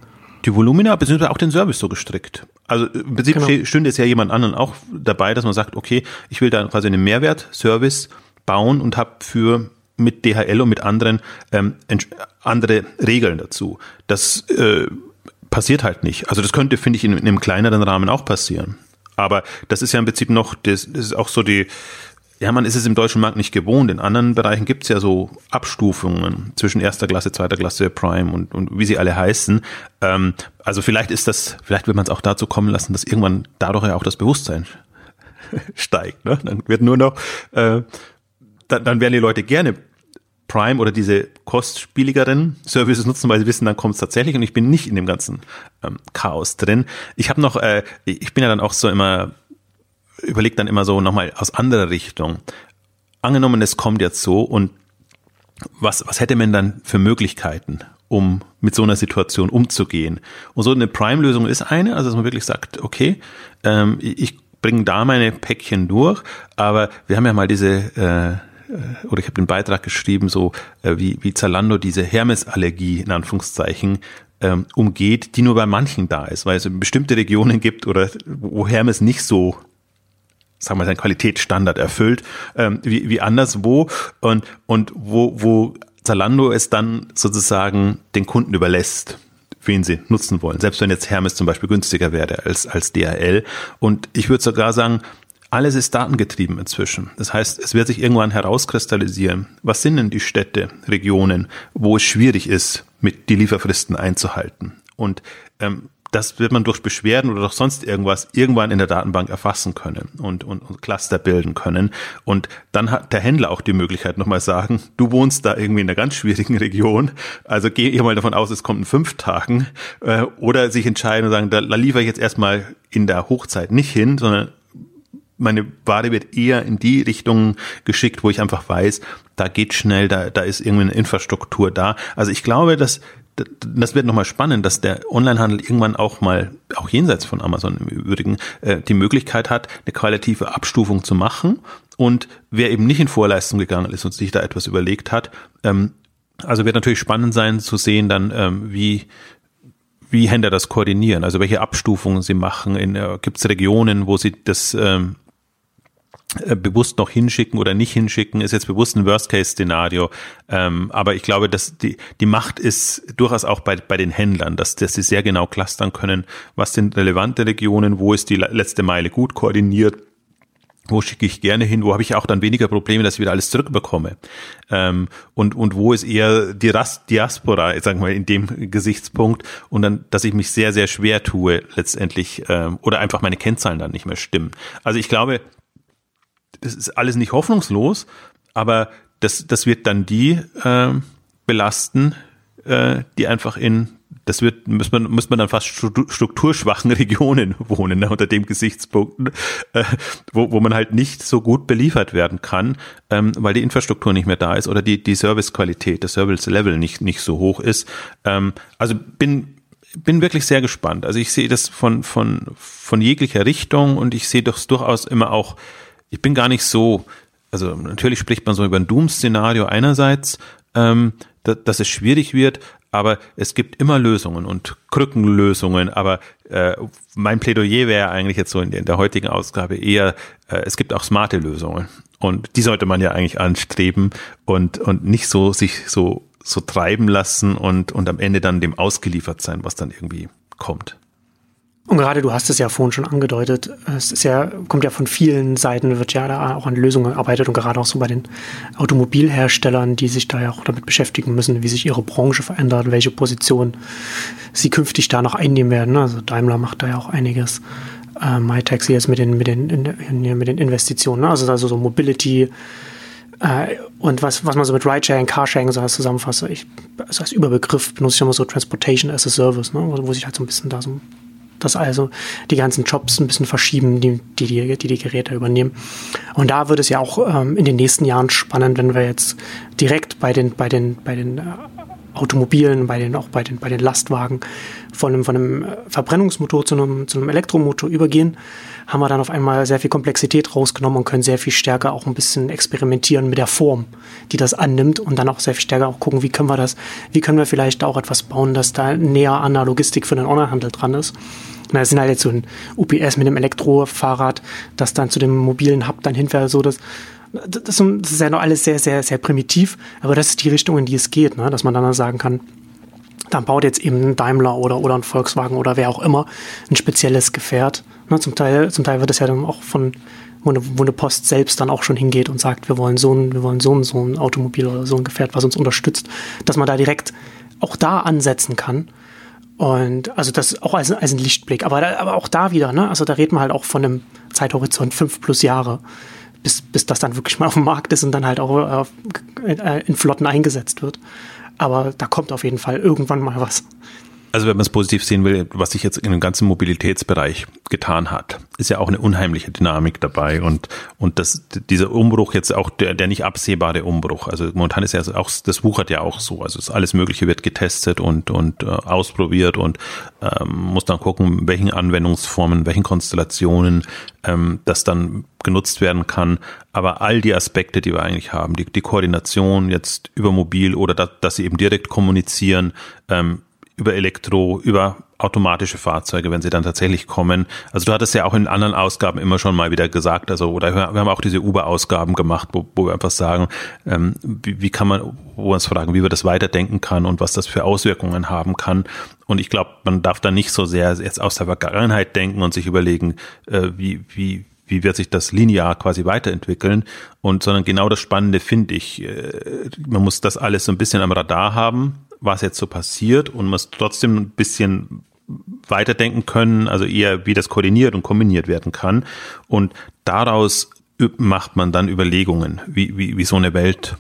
die Volumina beziehungsweise auch den Service so gestrickt. Also im Prinzip genau. stünde es ja jemand anderen auch dabei, dass man sagt, okay, ich will da quasi einen Mehrwert-Service bauen und habe für mit DHL und mit anderen ähm, andere Regeln dazu. Das äh, passiert halt nicht. Also das könnte, finde ich, in, in einem kleineren Rahmen auch passieren. Aber das ist ja im Prinzip noch, das, das ist auch so die, ja, man ist es im deutschen Markt nicht gewohnt. In anderen Bereichen gibt es ja so Abstufungen zwischen erster Klasse, zweiter Klasse, Prime und, und wie sie alle heißen. Ähm, also vielleicht ist das, vielleicht wird man es auch dazu kommen lassen, dass irgendwann dadurch ja auch das Bewusstsein [LAUGHS] steigt. Ne? Dann wird nur noch, äh, dann, dann werden die Leute gerne Prime oder diese kostspieligeren Services nutzen, weil sie wissen, dann kommt es tatsächlich und ich bin nicht in dem ganzen ähm, Chaos drin. Ich habe noch, äh, ich bin ja dann auch so immer überlegt dann immer so nochmal aus anderer Richtung. Angenommen, es kommt jetzt so und was, was hätte man dann für Möglichkeiten, um mit so einer Situation umzugehen? Und so eine Prime-Lösung ist eine, also dass man wirklich sagt, okay, ähm, ich bringe da meine Päckchen durch, aber wir haben ja mal diese äh, oder ich habe den Beitrag geschrieben, so äh, wie, wie Zalando diese Hermesallergie in Anführungszeichen ähm, umgeht, die nur bei manchen da ist, weil es bestimmte Regionen gibt oder wo Hermes nicht so sagen wir, seinen Qualitätsstandard erfüllt, ähm, wie, wie anderswo und, und wo, wo Zalando es dann sozusagen den Kunden überlässt, wen sie nutzen wollen. Selbst wenn jetzt Hermes zum Beispiel günstiger wäre als, als DHL. Und ich würde sogar sagen, alles ist datengetrieben inzwischen. Das heißt, es wird sich irgendwann herauskristallisieren. Was sind denn die Städte, Regionen, wo es schwierig ist, mit die Lieferfristen einzuhalten? Und ähm, das wird man durch Beschwerden oder durch sonst irgendwas irgendwann in der Datenbank erfassen können und, und, und Cluster bilden können. Und dann hat der Händler auch die Möglichkeit nochmal sagen, du wohnst da irgendwie in einer ganz schwierigen Region, also geh ihr mal davon aus, es kommt in fünf Tagen, äh, oder sich entscheiden und sagen, da, da liefere ich jetzt erstmal in der Hochzeit nicht hin, sondern meine Ware wird eher in die Richtung geschickt, wo ich einfach weiß, da geht schnell, da, da ist irgendwie eine Infrastruktur da. Also ich glaube, dass das wird nochmal spannend, dass der Onlinehandel irgendwann auch mal, auch jenseits von Amazon im Übrigen, äh, die Möglichkeit hat, eine qualitative Abstufung zu machen. Und wer eben nicht in Vorleistung gegangen ist und sich da etwas überlegt hat, ähm, also wird natürlich spannend sein zu sehen dann, ähm, wie, wie Händler das koordinieren, also welche Abstufungen sie machen. Äh, Gibt es Regionen, wo sie das ähm, äh, bewusst noch hinschicken oder nicht hinschicken, ist jetzt bewusst ein Worst-Case-Szenario. Ähm, aber ich glaube, dass die, die Macht ist durchaus auch bei, bei den Händlern, dass, dass sie sehr genau clustern können, was sind relevante Regionen, wo ist die letzte Meile gut koordiniert, wo schicke ich gerne hin, wo habe ich auch dann weniger Probleme, dass ich wieder alles zurückbekomme. Ähm, und, und wo ist eher die Rast Diaspora, sagen wir in dem Gesichtspunkt, und dann, dass ich mich sehr, sehr schwer tue letztendlich, ähm, oder einfach meine Kennzahlen dann nicht mehr stimmen. Also ich glaube, das ist alles nicht hoffnungslos, aber das, das wird dann die äh, belasten, äh, die einfach in, das wird, muss man, muss man dann fast strukturschwachen [LAUGHS] Regionen wohnen, ne, unter dem Gesichtspunkt, äh, wo, wo man halt nicht so gut beliefert werden kann, ähm, weil die Infrastruktur nicht mehr da ist oder die, die Servicequalität, das Service-Level nicht, nicht so hoch ist. Ähm, also bin, bin wirklich sehr gespannt. Also ich sehe das von, von, von jeglicher Richtung und ich sehe das durchaus immer auch ich bin gar nicht so, also natürlich spricht man so über ein Doom-Szenario einerseits, ähm, da, dass es schwierig wird, aber es gibt immer Lösungen und Krückenlösungen. Aber äh, mein Plädoyer wäre eigentlich jetzt so in der, in der heutigen Ausgabe eher, äh, es gibt auch smarte Lösungen. Und die sollte man ja eigentlich anstreben und, und nicht so sich so, so treiben lassen und, und am Ende dann dem ausgeliefert sein, was dann irgendwie kommt. Und gerade du hast es ja vorhin schon angedeutet, es ist ja, kommt ja von vielen Seiten, wird ja da auch an Lösungen gearbeitet und gerade auch so bei den Automobilherstellern, die sich da ja auch damit beschäftigen müssen, wie sich ihre Branche verändert, welche Position sie künftig da noch einnehmen werden. Also Daimler macht da ja auch einiges. Äh, MyTaxi jetzt mit den, mit den, in, mit den Investitionen, ne? also, also so Mobility, äh, und was, was man so mit Ridesharing, Carsharing so zusammenfasst, ich, also als Überbegriff benutze ich immer so Transportation as a Service, ne? wo sich halt so ein bisschen da so dass also die ganzen Jobs ein bisschen verschieben, die die, die, die, die Geräte übernehmen. Und da wird es ja auch ähm, in den nächsten Jahren spannend, wenn wir jetzt direkt bei den, bei den, bei den äh, Automobilen, bei den, auch bei den, bei den Lastwagen von einem, von einem äh, Verbrennungsmotor zu einem, zu einem Elektromotor übergehen, haben wir dann auf einmal sehr viel Komplexität rausgenommen und können sehr viel stärker auch ein bisschen experimentieren mit der Form, die das annimmt und dann auch sehr viel stärker auch gucken, wie können wir das, wie können wir vielleicht auch etwas bauen, das da näher an der Logistik für den Onlinehandel dran ist. Na, das sind halt jetzt so ein UPS mit einem Elektrofahrrad, das dann zu dem mobilen Hub dann hinfährt, so das, das ist ja noch alles sehr, sehr, sehr primitiv, aber das ist die Richtung, in die es geht, ne? dass man dann sagen kann, dann baut jetzt eben ein Daimler oder, oder ein Volkswagen oder wer auch immer ein spezielles Gefährt. Ne? Zum, Teil, zum Teil wird es ja dann auch von, wo eine, wo eine Post selbst dann auch schon hingeht und sagt, wir wollen so ein, wir wollen so ein, so ein Automobil oder so ein Gefährt, was uns unterstützt, dass man da direkt auch da ansetzen kann. Und also das auch als, als ein Lichtblick. Aber, aber auch da wieder, ne? Also da reden wir halt auch von einem Zeithorizont fünf plus Jahre bis, bis das dann wirklich [LAUGHS] mal auf dem Markt ist und dann halt auch äh, in Flotten eingesetzt wird. Aber da kommt auf jeden Fall irgendwann mal was. Also wenn man es positiv sehen will, was sich jetzt in dem ganzen Mobilitätsbereich getan hat, ist ja auch eine unheimliche Dynamik dabei und und das dieser Umbruch jetzt auch der der nicht absehbare Umbruch. Also momentan ist ja auch das wuchert ja auch so. Also alles Mögliche wird getestet und und äh, ausprobiert und ähm, muss dann gucken, welchen Anwendungsformen, welchen Konstellationen ähm, das dann genutzt werden kann. Aber all die Aspekte, die wir eigentlich haben, die, die Koordination jetzt über mobil oder da, dass sie eben direkt kommunizieren, ähm, über Elektro, über automatische Fahrzeuge, wenn sie dann tatsächlich kommen. Also du hattest ja auch in anderen Ausgaben immer schon mal wieder gesagt, also oder wir haben auch diese Uber-Ausgaben gemacht, wo, wo wir einfach sagen, ähm, wie, wie kann man, wo wir uns fragen, wie wir das weiterdenken kann und was das für Auswirkungen haben kann. Und ich glaube, man darf da nicht so sehr jetzt aus der Vergangenheit denken und sich überlegen, äh, wie, wie, wie wird sich das linear quasi weiterentwickeln und sondern genau das Spannende finde ich, äh, man muss das alles so ein bisschen am Radar haben, was jetzt so passiert und muss trotzdem ein bisschen weiterdenken können, also eher wie das koordiniert und kombiniert werden kann. Und daraus macht man dann Überlegungen, wie, wie, wie so eine Welt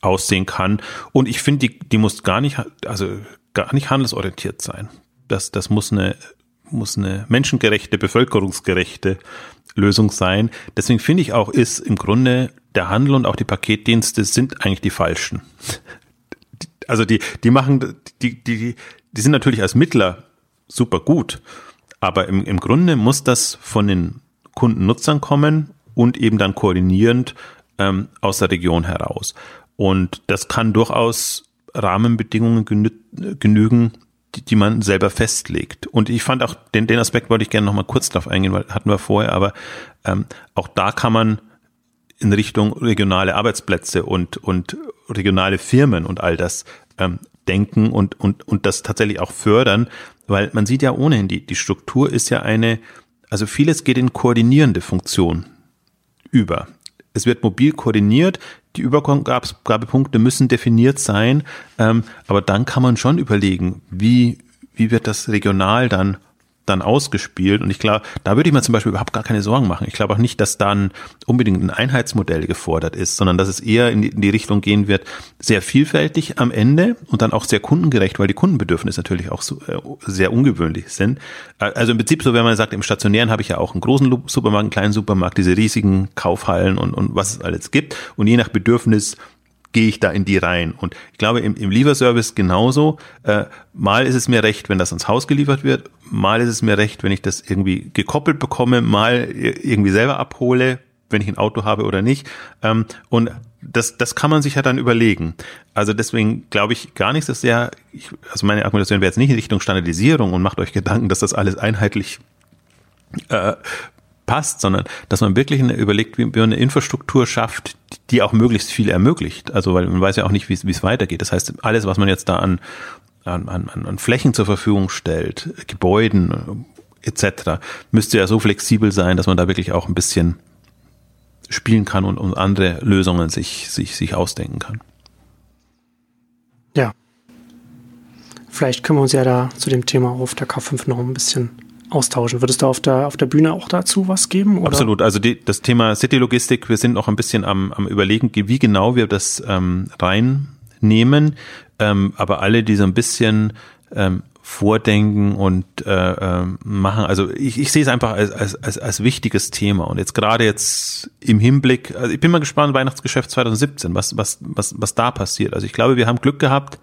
aussehen kann. Und ich finde, die, die muss gar nicht, also gar nicht handelsorientiert sein. Das, das muss eine, muss eine menschengerechte, bevölkerungsgerechte Lösung sein. Deswegen finde ich auch, ist im Grunde der Handel und auch die Paketdienste sind eigentlich die falschen also die, die machen, die, die, die sind natürlich als Mittler super gut, aber im, im Grunde muss das von den Kundennutzern kommen und eben dann koordinierend ähm, aus der Region heraus. Und das kann durchaus Rahmenbedingungen genü genügen, die, die man selber festlegt. Und ich fand auch, den, den Aspekt wollte ich gerne noch mal kurz drauf eingehen, weil hatten wir vorher, aber ähm, auch da kann man in Richtung regionale Arbeitsplätze und, und regionale Firmen und all das ähm, denken und, und, und das tatsächlich auch fördern, weil man sieht ja ohnehin, die, die Struktur ist ja eine, also vieles geht in koordinierende Funktion über. Es wird mobil koordiniert, die Übergabepunkte müssen definiert sein, ähm, aber dann kann man schon überlegen, wie, wie wird das regional dann dann ausgespielt. Und ich glaube, da würde ich mir zum Beispiel überhaupt gar keine Sorgen machen. Ich glaube auch nicht, dass dann unbedingt ein Einheitsmodell gefordert ist, sondern dass es eher in die, in die, Richtung gehen wird, sehr vielfältig am Ende und dann auch sehr kundengerecht, weil die Kundenbedürfnisse natürlich auch so, äh, sehr ungewöhnlich sind. Äh, also im Prinzip so, wenn man sagt, im Stationären habe ich ja auch einen großen Supermarkt, einen kleinen Supermarkt, diese riesigen Kaufhallen und, und was es alles gibt. Und je nach Bedürfnis gehe ich da in die rein. Und ich glaube, im, im Lieferservice genauso. Äh, mal ist es mir recht, wenn das ans Haus geliefert wird. Mal ist es mir recht, wenn ich das irgendwie gekoppelt bekomme, mal irgendwie selber abhole, wenn ich ein Auto habe oder nicht. Ähm, und das, das kann man sich ja dann überlegen. Also deswegen glaube ich gar nicht so sehr, ich, also meine Argumentation wäre jetzt nicht in Richtung Standardisierung und macht euch Gedanken, dass das alles einheitlich äh, passt, sondern dass man wirklich eine, überlegt, wie man eine Infrastruktur schafft, die auch möglichst viel ermöglicht. Also weil man weiß ja auch nicht, wie es weitergeht. Das heißt, alles, was man jetzt da an, an, an, an Flächen zur Verfügung stellt, Gebäuden etc., müsste ja so flexibel sein, dass man da wirklich auch ein bisschen spielen kann und, und andere Lösungen sich, sich, sich ausdenken kann. Ja. Vielleicht können wir uns ja da zu dem Thema auf der K5 noch ein bisschen austauschen. Würdest du auf der, auf der Bühne auch dazu was geben? Oder? Absolut. Also die, das Thema City-Logistik, wir sind noch ein bisschen am, am überlegen, wie genau wir das ähm, reinnehmen. Ähm, aber alle, die so ein bisschen ähm, vordenken und äh, äh, machen. Also ich, ich sehe es einfach als, als, als, als wichtiges Thema. Und jetzt gerade jetzt im Hinblick, also ich bin mal gespannt, Weihnachtsgeschäft 2017, was, was, was, was da passiert. Also ich glaube, wir haben Glück gehabt,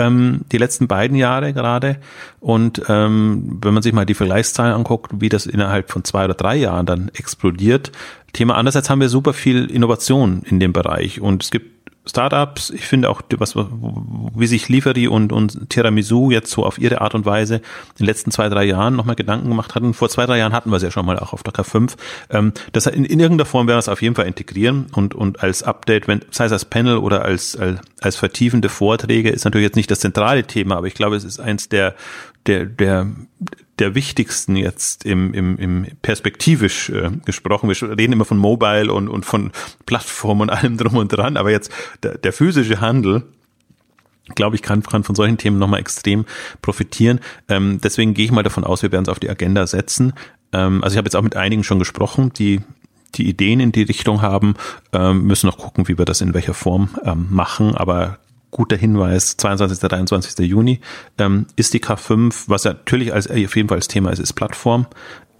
ähm, die letzten beiden Jahre gerade. Und ähm, wenn man sich mal die Vergleichszahlen anguckt, wie das innerhalb von zwei oder drei Jahren dann explodiert. Thema andererseits haben wir super viel Innovation in dem Bereich und es gibt Startups, ich finde auch, was, wie sich Lieferi und, und Tiramisu jetzt so auf ihre Art und Weise in den letzten zwei, drei Jahren nochmal Gedanken gemacht hatten. Vor zwei, drei Jahren hatten wir es ja schon mal auch auf der K5. Ähm, das in, in irgendeiner Form werden wir es auf jeden Fall integrieren und, und als Update, wenn, sei es als Panel oder als, als, als vertiefende Vorträge, ist natürlich jetzt nicht das zentrale Thema, aber ich glaube, es ist eins der, der, der, der wichtigsten jetzt im, im, im perspektivisch äh, gesprochen. Wir reden immer von Mobile und, und von Plattform und allem drum und dran, aber jetzt der, der physische Handel, glaube ich, kann, kann von solchen Themen nochmal extrem profitieren. Ähm, deswegen gehe ich mal davon aus, wir werden es auf die Agenda setzen. Ähm, also ich habe jetzt auch mit einigen schon gesprochen, die die Ideen in die Richtung haben, ähm, müssen noch gucken, wie wir das in welcher Form ähm, machen, aber guter Hinweis, 22. 23. Juni, ähm, ist die K5, was natürlich als, auf jeden Fall als Thema ist, ist Plattform,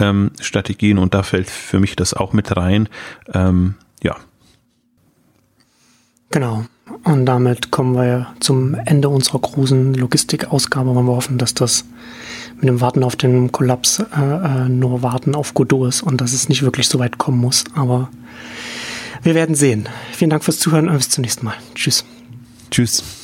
ähm, und da fällt für mich das auch mit rein. Ähm, ja. Genau. Und damit kommen wir zum Ende unserer großen Logistikausgabe, weil wir hoffen, dass das mit dem Warten auf den Kollaps äh, äh, nur Warten auf Godot ist und dass es nicht wirklich so weit kommen muss. Aber wir werden sehen. Vielen Dank fürs Zuhören und bis zum nächsten Mal. Tschüss. Tschüss.